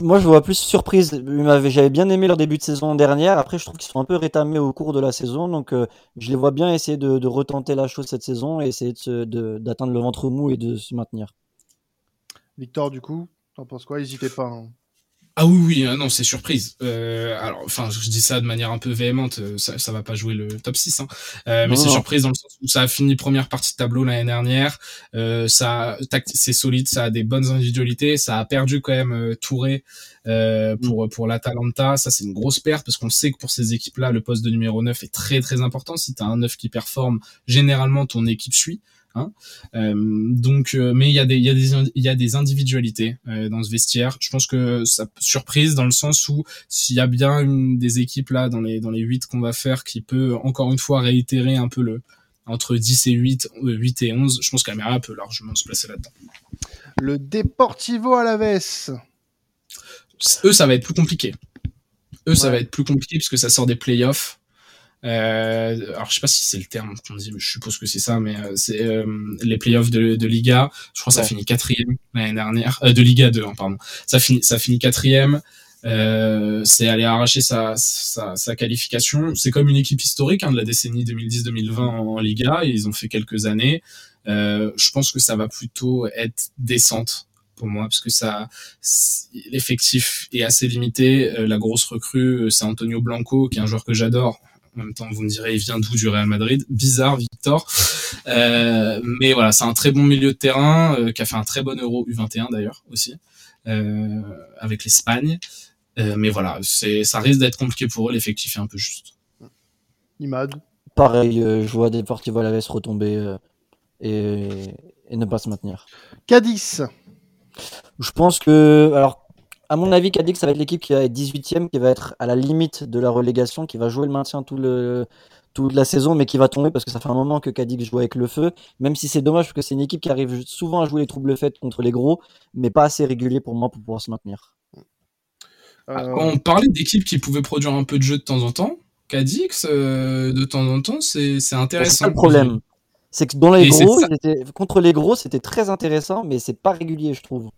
moi, je vois plus surprise. J'avais bien aimé leur début de saison dernière. Après, je trouve qu'ils sont un peu rétamés au cours de la saison. Donc, je les vois bien essayer de, retenter la chose cette saison et essayer d'atteindre le ventre mou et de se maintenir. Victor, du coup, t'en penses quoi? N'hésitez pas. Hein. Ah oui, oui, euh, non, c'est surprise. Euh, alors, enfin, je dis ça de manière un peu véhémente, euh, ça, ça va pas jouer le top 6, hein. mais c'est surprise dans le sens où ça a fini première partie de tableau l'année dernière, ça, c'est solide, ça a des bonnes individualités, ça a perdu quand même Touré pour pour l'Atalanta, ça c'est une grosse perte parce qu'on sait que pour ces équipes-là, le poste de numéro 9 est très très important. Si tu as un 9 qui performe, généralement ton équipe suit. Hein. Euh, donc, euh, mais il y a des, il y a des, il y a des individualités euh, dans ce vestiaire. Je pense que ça surprise dans le sens où s'il y a bien une des équipes là dans les dans les huit qu'on va faire qui peut encore une fois réitérer un peu le entre 10 et 8, 8 et 11, je pense qu'Amera peut largement se placer là-dedans. Le Deportivo Alaves. Eux, ça va être plus compliqué. Eux, ça va être plus compliqué puisque ça sort des playoffs. Euh, alors je sais pas si c'est le terme qu'on dit, mais je suppose que c'est ça, mais euh, c'est euh, les playoffs de, de Liga. Je crois que ça finit quatrième l'année dernière, euh, de Liga 2, hein, pardon. Ça finit, ça finit quatrième. c'est aller arracher sa, sa, sa qualification. C'est comme une équipe historique hein, de la décennie 2010-2020 en, Liga. ils ont fait quelques années. je pense que ça va plutôt être descente pour moi parce que ça l'effectif est assez limité la grosse recrue c'est Antonio Blanco qui est un joueur que j'adore en même temps, vous me direz, il vient d'où du Real Madrid? Bizarre, Victor. Euh, mais voilà, c'est un très bon milieu de terrain euh, qui a fait un très bon Euro U21 d'ailleurs aussi euh, avec l'Espagne. Euh, mais voilà, c'est ça risque d'être compliqué pour eux. L'effectif est un peu juste. Imad? Pareil, je vois Deportivo Alaves retomber et, et ne pas se maintenir. Cadiz. Je pense que alors à mon avis, Cadix, ça va être l'équipe qui va être 18ème, qui va être à la limite de la relégation, qui va jouer le maintien tout le, toute la saison, mais qui va tomber parce que ça fait un moment que Cadix joue avec le feu. Même si c'est dommage parce que c'est une équipe qui arrive souvent à jouer les troubles faits contre les gros, mais pas assez régulier pour moi pour pouvoir se maintenir. Euh, on parlait d'équipes qui pouvaient produire un peu de jeu de temps en temps. Cadix, euh, de temps en temps, c'est intéressant. C'est le problème. C'est que dans les gros, contre les gros, c'était très intéressant, mais c'est pas régulier, je trouve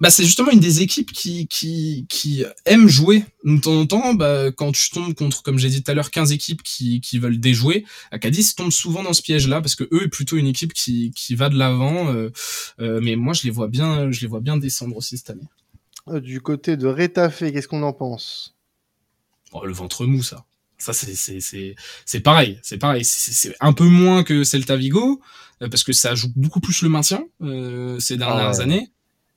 bah, c'est justement une des équipes qui, qui, qui aime jouer. De temps en temps, bah, quand tu tombes contre, comme j'ai dit tout à l'heure, 15 équipes qui, qui veulent déjouer, Cadiz tombe souvent dans ce piège-là parce que eux est plutôt une équipe qui, qui va de l'avant. Euh, euh, mais moi, je les vois bien, je les vois bien descendre aussi cette année. Euh, du côté de Retafe, qu'est-ce qu'on en pense? Oh, Le ventre mou, ça. Ça, c'est, c'est, c'est, c'est pareil. C'est pareil. C'est, un peu moins que Celta Vigo parce que ça joue beaucoup plus le maintien ces dernières ah années.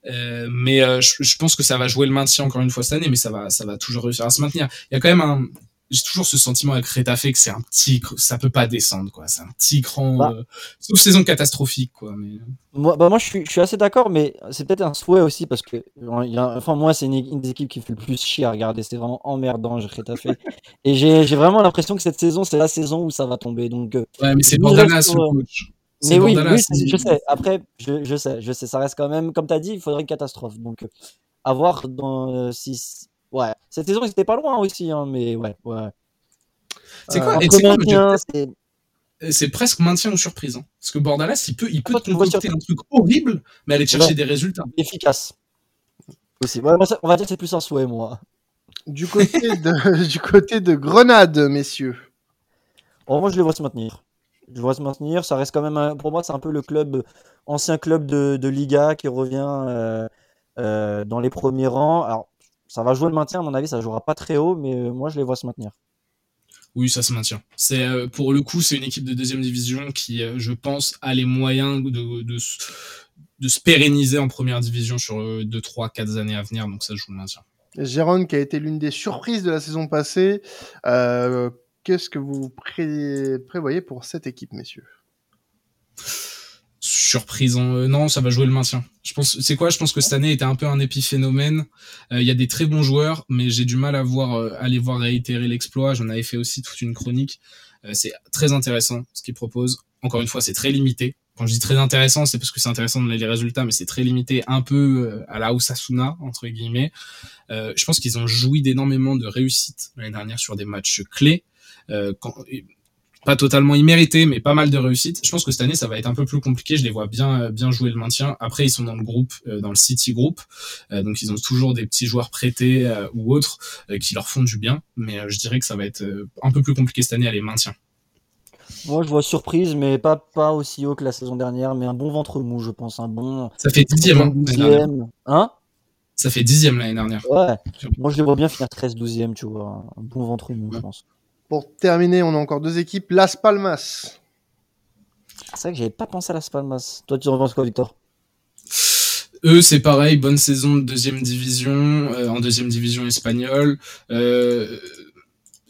Euh, mais euh, je, je, pense que ça va jouer le maintien encore une fois cette année, mais ça va, ça va toujours réussir à se maintenir. Il y a quand même un, j'ai toujours ce sentiment avec Retafe que c'est un petit, ça peut pas descendre quoi. C'est un petit cran, bah. euh, sauf saison catastrophique quoi. Mais moi, bah moi je suis, je suis assez d'accord, mais c'est peut-être un souhait aussi parce que, il y a, enfin moi c'est une, des équipes qui fait le plus chier à regarder. C'est vraiment emmerdant Retafe. Et j'ai, j'ai vraiment l'impression que cette saison c'est la saison où ça va tomber. Donc ouais, mais c'est Bordalas le coach. Mais oui, je sais. Après, je, je, sais, je sais, ça reste quand même, comme tu as dit, il faudrait une catastrophe. Donc, avoir dans 6. Euh, ouais, cette saison, ils étaient pas loin aussi, hein, mais ouais, ouais. C'est quoi, euh, c'est presque maintien ou surprise. Hein. Parce que Bordalas, il peut, il peut te concocter un truc horrible, mais aller chercher des résultats. Efficace. Aussi. Ouais, on va dire que c'est plus un souhait, moi. Du côté de, du côté de Grenade, messieurs. Oh, moi, je les vois se maintenir je vois se maintenir. Ça reste quand même, pour moi, c'est un peu le club, ancien club de, Liga qui revient euh, euh, dans les premiers rangs. Alors, ça va jouer le maintien, à mon avis, ça jouera pas très haut, mais euh, moi, je les vois se maintenir. Oui, ça se maintient. C'est pour le coup, c'est une équipe de deuxième division qui, je pense, a les moyens de, de, se pérenniser en première division sur 2, 3, 4 années à venir. Donc ça joue le maintien. Jérôme, qui a été l'une des surprises de la saison passée, Qu'est-ce que vous prévoyez pour cette équipe, messieurs? Surprise, euh, non, ça va jouer le maintien. Je pense, c'est quoi? Je pense que cette année était un peu un épiphénomène. Euh, il y a des très bons joueurs, mais j'ai du mal à voir, euh, à les voir réitérer l'exploit. J'en avais fait aussi toute une chronique. c'est très intéressant ce qu'ils proposent. Encore une fois, c'est très limité. Quand je dis très intéressant, c'est parce que c'est intéressant de les résultats, mais c'est très limité, un peu à la Osasuna entre guillemets. je pense qu'ils ont joui d'énormément de réussite l'année dernière sur des matchs clés. Euh, quand, pas totalement immérité, mais pas mal de réussite. Je pense que cette année, ça va être un peu plus compliqué. Je les vois bien, bien jouer le maintien. Après, ils sont dans le groupe, dans le City Group, donc ils ont toujours des petits joueurs prêtés ou autres qui leur font du bien. Mais je dirais que ça va être un peu plus compliqué cette année à les maintenir. Moi, je vois surprise, mais pas, pas aussi haut que la saison dernière, mais un bon ventre mou, je pense. Un bon. Ça fait dixième, hein, dixième. Hein? Ça fait dixième l'année dernière. Ouais. Moi, je les vois bien finir 13-12e, tu vois. Un bon ventre mou, je pense. Pour terminer, on a encore deux équipes. Las Palmas. C'est vrai que j'avais pas pensé à Las Palmas. Toi, tu en penses quoi, Victor? Eux, c'est pareil, bonne saison de deuxième division, euh, en deuxième division espagnole. Euh,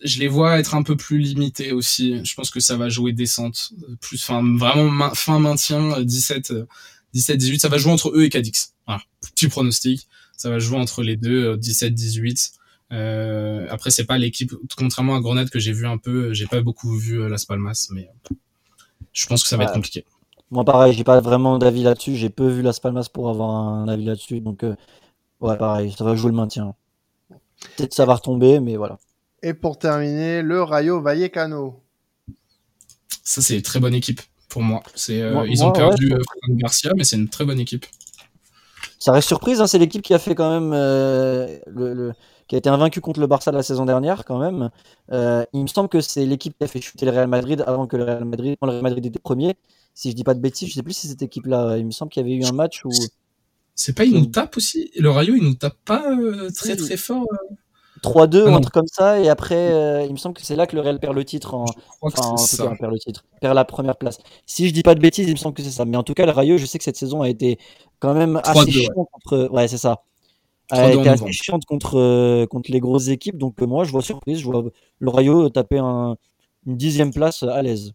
je les vois être un peu plus limités aussi. Je pense que ça va jouer descente, plus, enfin vraiment fin maintien 17, 17, 18. Ça va jouer entre eux et Cadix. Voilà, petit pronostic. Ça va jouer entre les deux, 17, 18. Euh, après, c'est pas l'équipe, contrairement à Grenade que j'ai vu un peu, j'ai pas beaucoup vu euh, Las Palmas, mais je pense que ça va être compliqué. Moi, pareil, j'ai pas vraiment d'avis là-dessus. J'ai peu vu Las Palmas pour avoir un avis là-dessus. Donc, euh, ouais, pareil, ça va jouer le maintien. Peut-être ça va retomber, mais voilà. Et pour terminer, le Rayo Vallecano. Ça, c'est une très bonne équipe pour moi. C'est, euh, ils ont perdu euh, Garcia, mais c'est une très bonne équipe. Ça reste surprise, hein, c'est l'équipe qui a fait quand même euh, le, qui a été invaincue contre le Barça la saison dernière quand même. il me semble que c'est l'équipe qui a fait chuter le Real Madrid avant que le Real Madrid, le Real Madrid était premier. Si je dis pas de bêtises, je sais plus si cette équipe-là. Il me semble qu'il y avait eu un match où. C'est pas, ils nous tapent aussi? Le Rayo, il nous tape pas très très fort. 3-2 ou un truc comme ça et après euh, il me semble que c'est là que le Real perd le titre en, enfin, en tout cas, perd le titre perd la première place si je dis pas de bêtises il me semble que c'est ça mais en tout cas le Rayo je sais que cette saison a été quand même assez chiante contre ouais c'est ça a été assez chiante contre euh, contre les grosses équipes donc euh, moi je vois surprise je vois le Rayo taper un, une dixième place à l'aise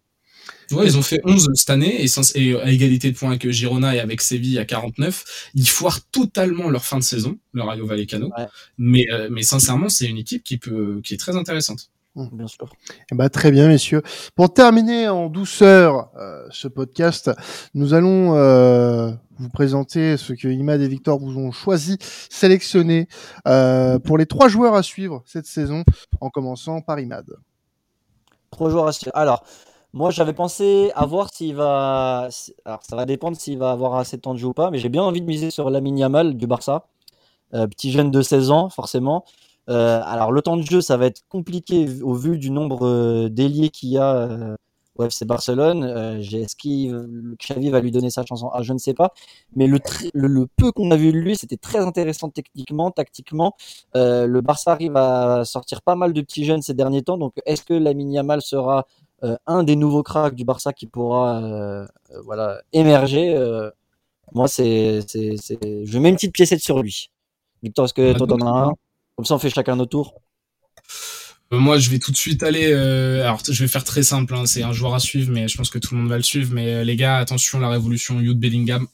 Ouais, ils ont fait 11 cette année et, à égalité de points avec Girona et avec Séville à 49. Ils foirent totalement leur fin de saison, le Rayo Vallecano. Mais, euh, mais sincèrement, c'est une équipe qui peut, qui est très intéressante. Mmh, bien sûr. Eh ben, très bien, messieurs. Pour terminer en douceur euh, ce podcast, nous allons euh, vous présenter ce que Imad et Victor vous ont choisi, sélectionné pour les trois joueurs à suivre cette saison, en commençant par Imad. Trois joueurs à suivre. Alors, moi, j'avais pensé à voir s'il va. Alors, ça va dépendre s'il va avoir assez de temps de jeu ou pas, mais j'ai bien envie de miser sur la Yamal du Barça. Euh, petit jeune de 16 ans, forcément. Euh, alors, le temps de jeu, ça va être compliqué au vu du nombre euh, d'ailiers qu'il y a au FC Barcelone. Est-ce que Xavi va lui donner sa chanson ah, Je ne sais pas. Mais le, le, peu qu'on a vu de lui, c'était très intéressant techniquement, tactiquement. le Barça arrive à sortir pas mal de petits jeunes ces derniers temps. Donc, est-ce que la Yamal sera euh, un des nouveaux cracks du Barça qui pourra euh, euh, voilà, émerger. moi, c'est, je mets une petite piécette sur lui. Victor, est-ce que toi t'en as un? Comme ça, on fait chacun notre tour. moi, je vais tout de suite aller. alors, je vais faire très simple. Hein, c'est un joueur à suivre, mais je pense que tout le monde va le suivre. Mais les gars, attention, la révolution Youth Bellingham.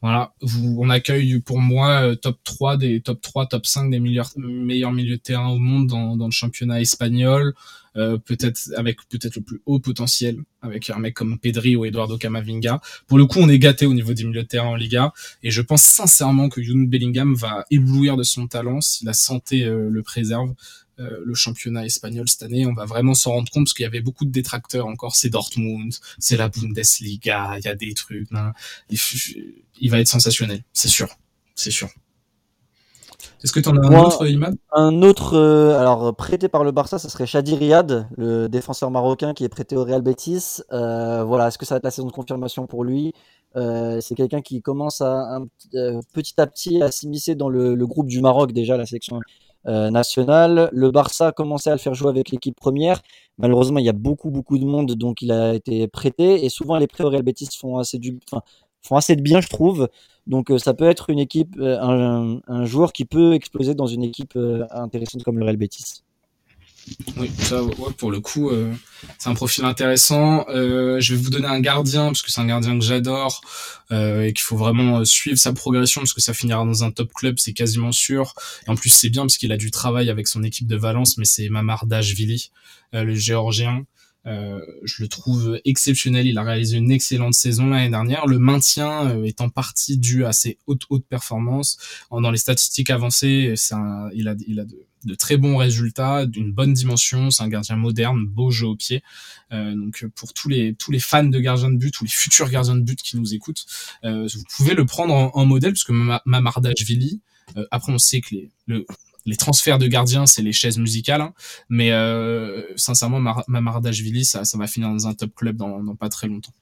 Voilà, on accueille pour moi top 3 des top 3, top 5 des meilleurs, meilleurs milieux de terrain au monde dans, dans le championnat espagnol. Euh, peut-être avec peut-être le plus haut potentiel, avec un mec comme Pedri ou Eduardo Camavinga. Pour le coup, on est gâté au niveau des milieux de terrain en Liga, et je pense sincèrement que Jude Bellingham va éblouir de son talent si la santé euh, le préserve. Euh, le championnat espagnol cette année, on va vraiment s'en rendre compte parce qu'il y avait beaucoup de détracteurs encore. C'est Dortmund, c'est la Bundesliga, il y a des trucs. Hein. il va être sensationnel, c'est sûr, c'est sûr. Est-ce que tu en as un autre, Imad? Un autre, euh, alors prêté par le Barça, ce serait Shadi Riyad, le défenseur marocain qui est prêté au Real Betis. Euh, voilà, est-ce que ça va être la saison de confirmation pour lui? Euh, C'est quelqu'un qui commence à, petit à petit à s'immiscer dans le, groupe du Maroc déjà, la sélection nationale. Le Barça a commencé à le faire jouer avec l'équipe première. Malheureusement, il y a beaucoup beaucoup de monde, donc il a été prêté. Et souvent, les prêts au Real Betis font assez du, assez de bien, je trouve. Donc euh, ça peut être une équipe, euh, un, joueur qui peut exploser dans une équipe euh, intéressante comme le Real Betis. Oui, ça, pour le coup, c'est un profil intéressant. je vais vous donner un gardien parce que c'est un gardien que j'adore et qu'il faut vraiment suivre sa progression parce que ça finira dans un top club, c'est quasiment sûr. Et en plus, c'est bien parce qu'il a du travail avec son équipe de Valence, mais c'est Mamardashvili, le géorgien. Euh, je le trouve exceptionnel. Il a réalisé une excellente saison l'année dernière. Le maintien euh, est en partie dû à ses hautes hautes performances. Dans les statistiques avancées, c'est il a, il a de, de, très bons résultats, d'une bonne dimension. C'est un gardien moderne, beau jeu au pied. Euh, donc pour tous les tous les fans de gardiens de but, tous les futurs gardiens de but qui nous écoutent, euh, vous pouvez le prendre en, en modèle puisque Mamardashvili. Euh, après, on sait que les, le, les transferts de gardiens, c'est les chaises musicales. Hein. Mais euh, sincèrement, Mamardashvili, ça, ça va finir dans un top club dans, pas très longtemps.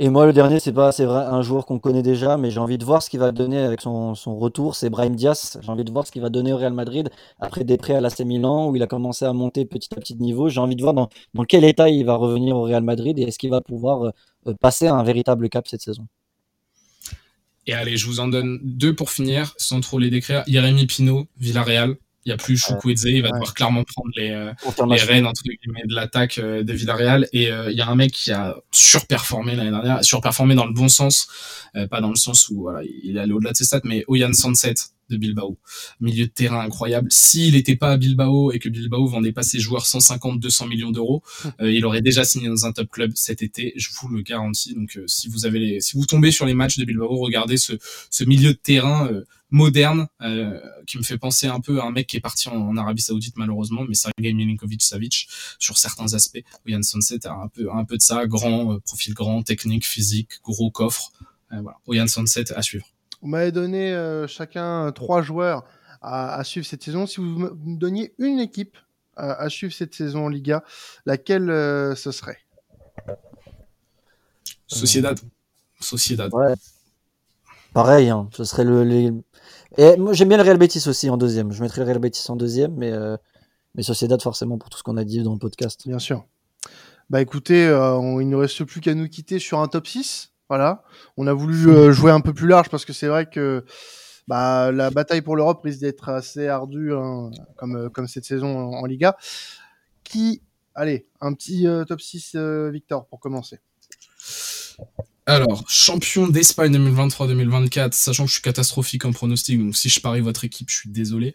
Et moi, le dernier, c'est pas, c'est vrai, un joueur qu'on connaît déjà, mais j'ai envie de voir ce qu'il va donner avec son, retour. C'est Brahim Diaz. J'ai envie de voir ce qu'il va donner au Real Madrid après des prêts à l'AC Milan où il a commencé à monter petit à petit de niveau. J'ai envie de voir dans, dans quel état il va revenir au Real Madrid et est-ce qu'il va pouvoir euh, passer à un véritable cap cette saison. Et allez, je vous en donne deux pour finir, sans trop les décrire. Jérémy Pino, Villarreal. Il n'y a plus Chukwueze, il va devoir clairement prendre les, euh, les rênes entre guillemets, de l'attaque euh, de Villarreal. Et euh, il y a un mec qui a surperformé l'année dernière, surperformé dans le bon sens, pas dans le sens où voilà, il est allé au-delà de ses stats, mais Oyan Sunset de Bilbao, milieu de terrain incroyable. S'il n'était pas à Bilbao et que Bilbao vendait pas ses joueurs 150-200 millions d'euros, il aurait déjà signé dans un top club cet été, je vous le garantis. Donc si vous avez les, si vous tombez sur les matchs de Bilbao, regardez ce, ce milieu de terrain moderne euh, qui me fait penser un peu à un mec qui est parti en, Arabie Saoudite malheureusement, mais Sergei Milinkovic-Savic sur certains aspects. Yann Sunset a un peu un peu de ça, grand euh, profil grand, technique, physique, gros coffre. Euh, voilà, Yann Sunset à suivre. Vous m'avez donné euh, chacun trois joueurs à, à, suivre cette saison. Si vous me donniez une équipe à, à suivre cette saison en Liga, laquelle euh, ce serait? Sociedad. Sociedad. Ouais. Pareil, hein, ce serait le, les, et moi, j'aime bien le Real Betis aussi en deuxième. Je mettrais le Real Betis en deuxième, mais, euh, mais Sociedad forcément pour tout ce qu'on a dit dans le podcast. Bien sûr. Bah écoutez, euh, il ne reste plus qu'à nous quitter sur un top 6. Voilà. On a voulu euh, jouer un peu plus large parce que c'est vrai que bah, la bataille pour l'Europe risque d'être assez ardue hein, comme, euh, comme cette saison en, en, Liga. Qui, allez, un petit top 6, Victor, pour commencer. Alors, champion d'Espagne 2023-2024, sachant que je suis catastrophique en pronostic, donc si je parie votre équipe, je suis désolé.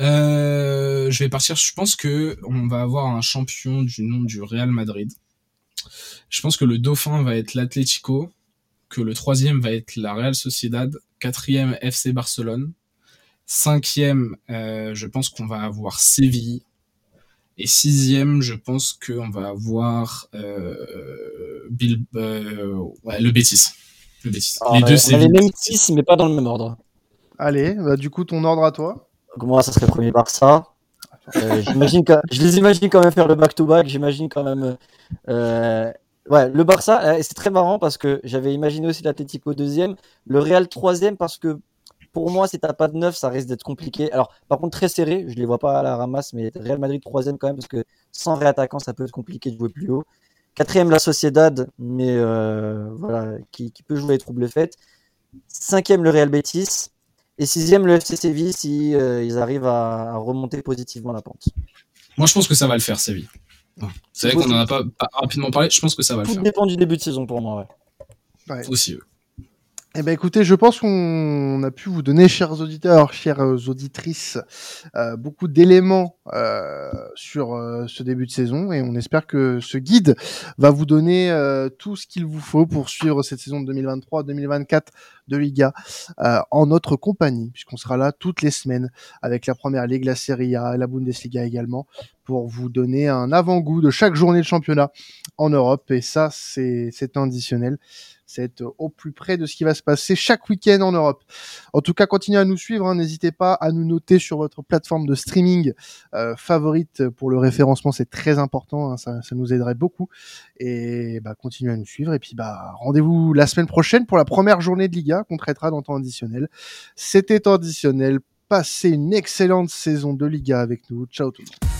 Euh, je vais partir, je pense que on va avoir un champion du nom du Real Madrid. Je pense que le dauphin va être l'Atlético, que le troisième va être la Real Sociedad, quatrième FC Barcelone, cinquième, euh, je pense qu'on va avoir Séville, et sixième, je pense qu'on va avoir euh, Bill, euh, ouais, le Bétis. Le Bétis. Les deux, c'est les mêmes six, mais pas dans le même ordre. Allez, bah, du coup, ton ordre à toi Moi, ça serait le premier Barça? Euh, j'imagine je les imagine quand même faire le back-to-back. J'imagine quand même. Euh, ouais, le Barça, c'est très marrant parce que j'avais imaginé aussi l'Atlético deuxième, le Real troisième parce que pour moi, si t'as pas de neuf, ça risque d'être compliqué. Alors, par contre, très serré, je les vois pas à la ramasse, mais Real Madrid troisième quand même, parce que sans réattaquant, ça peut être compliqué de jouer plus haut. Quatrième, la Sociedad, mais euh, voilà, qui, qui, peut jouer les troubles faites. Cinquième, le Real Betis. Et sixième, le FC Séville, si euh, ils arrivent à, à, remonter positivement la pente. Moi, je pense que ça va le faire, Séville. C'est vrai qu'on en a pas, pas, rapidement parlé. Je pense que ça va Tout le faire. Tout dépend du début de saison pour moi. Ouais. ouais. Aussi. Eux. Eh ben écoutez, je pense qu'on a pu vous donner, chers auditeurs, chères auditrices, euh, beaucoup d'éléments euh, sur euh, ce début de saison et on espère que ce guide va vous donner euh, tout ce qu'il vous faut pour suivre cette saison de 2023-2024 de Liga euh, en notre compagnie, puisqu'on sera là toutes les semaines avec la Première Ligue, la Serie A la Bundesliga également pour vous donner un avant-goût de chaque journée de championnat en Europe. Et ça c'est additionnel c'est être au plus près de ce qui va se passer chaque week-end en Europe. En tout cas, continuez à nous suivre. Hein. N'hésitez pas à nous noter sur votre plateforme de streaming euh, favorite pour le référencement. C'est très important. Hein. Ça, ça, nous aiderait beaucoup. Et bah, continuez à nous suivre. Et puis, bah, rendez-vous la semaine prochaine pour la première journée de Liga qu'on traitera dans temps additionnel. C'était temps additionnel. Passez une excellente saison de Liga avec nous. Ciao tout le monde.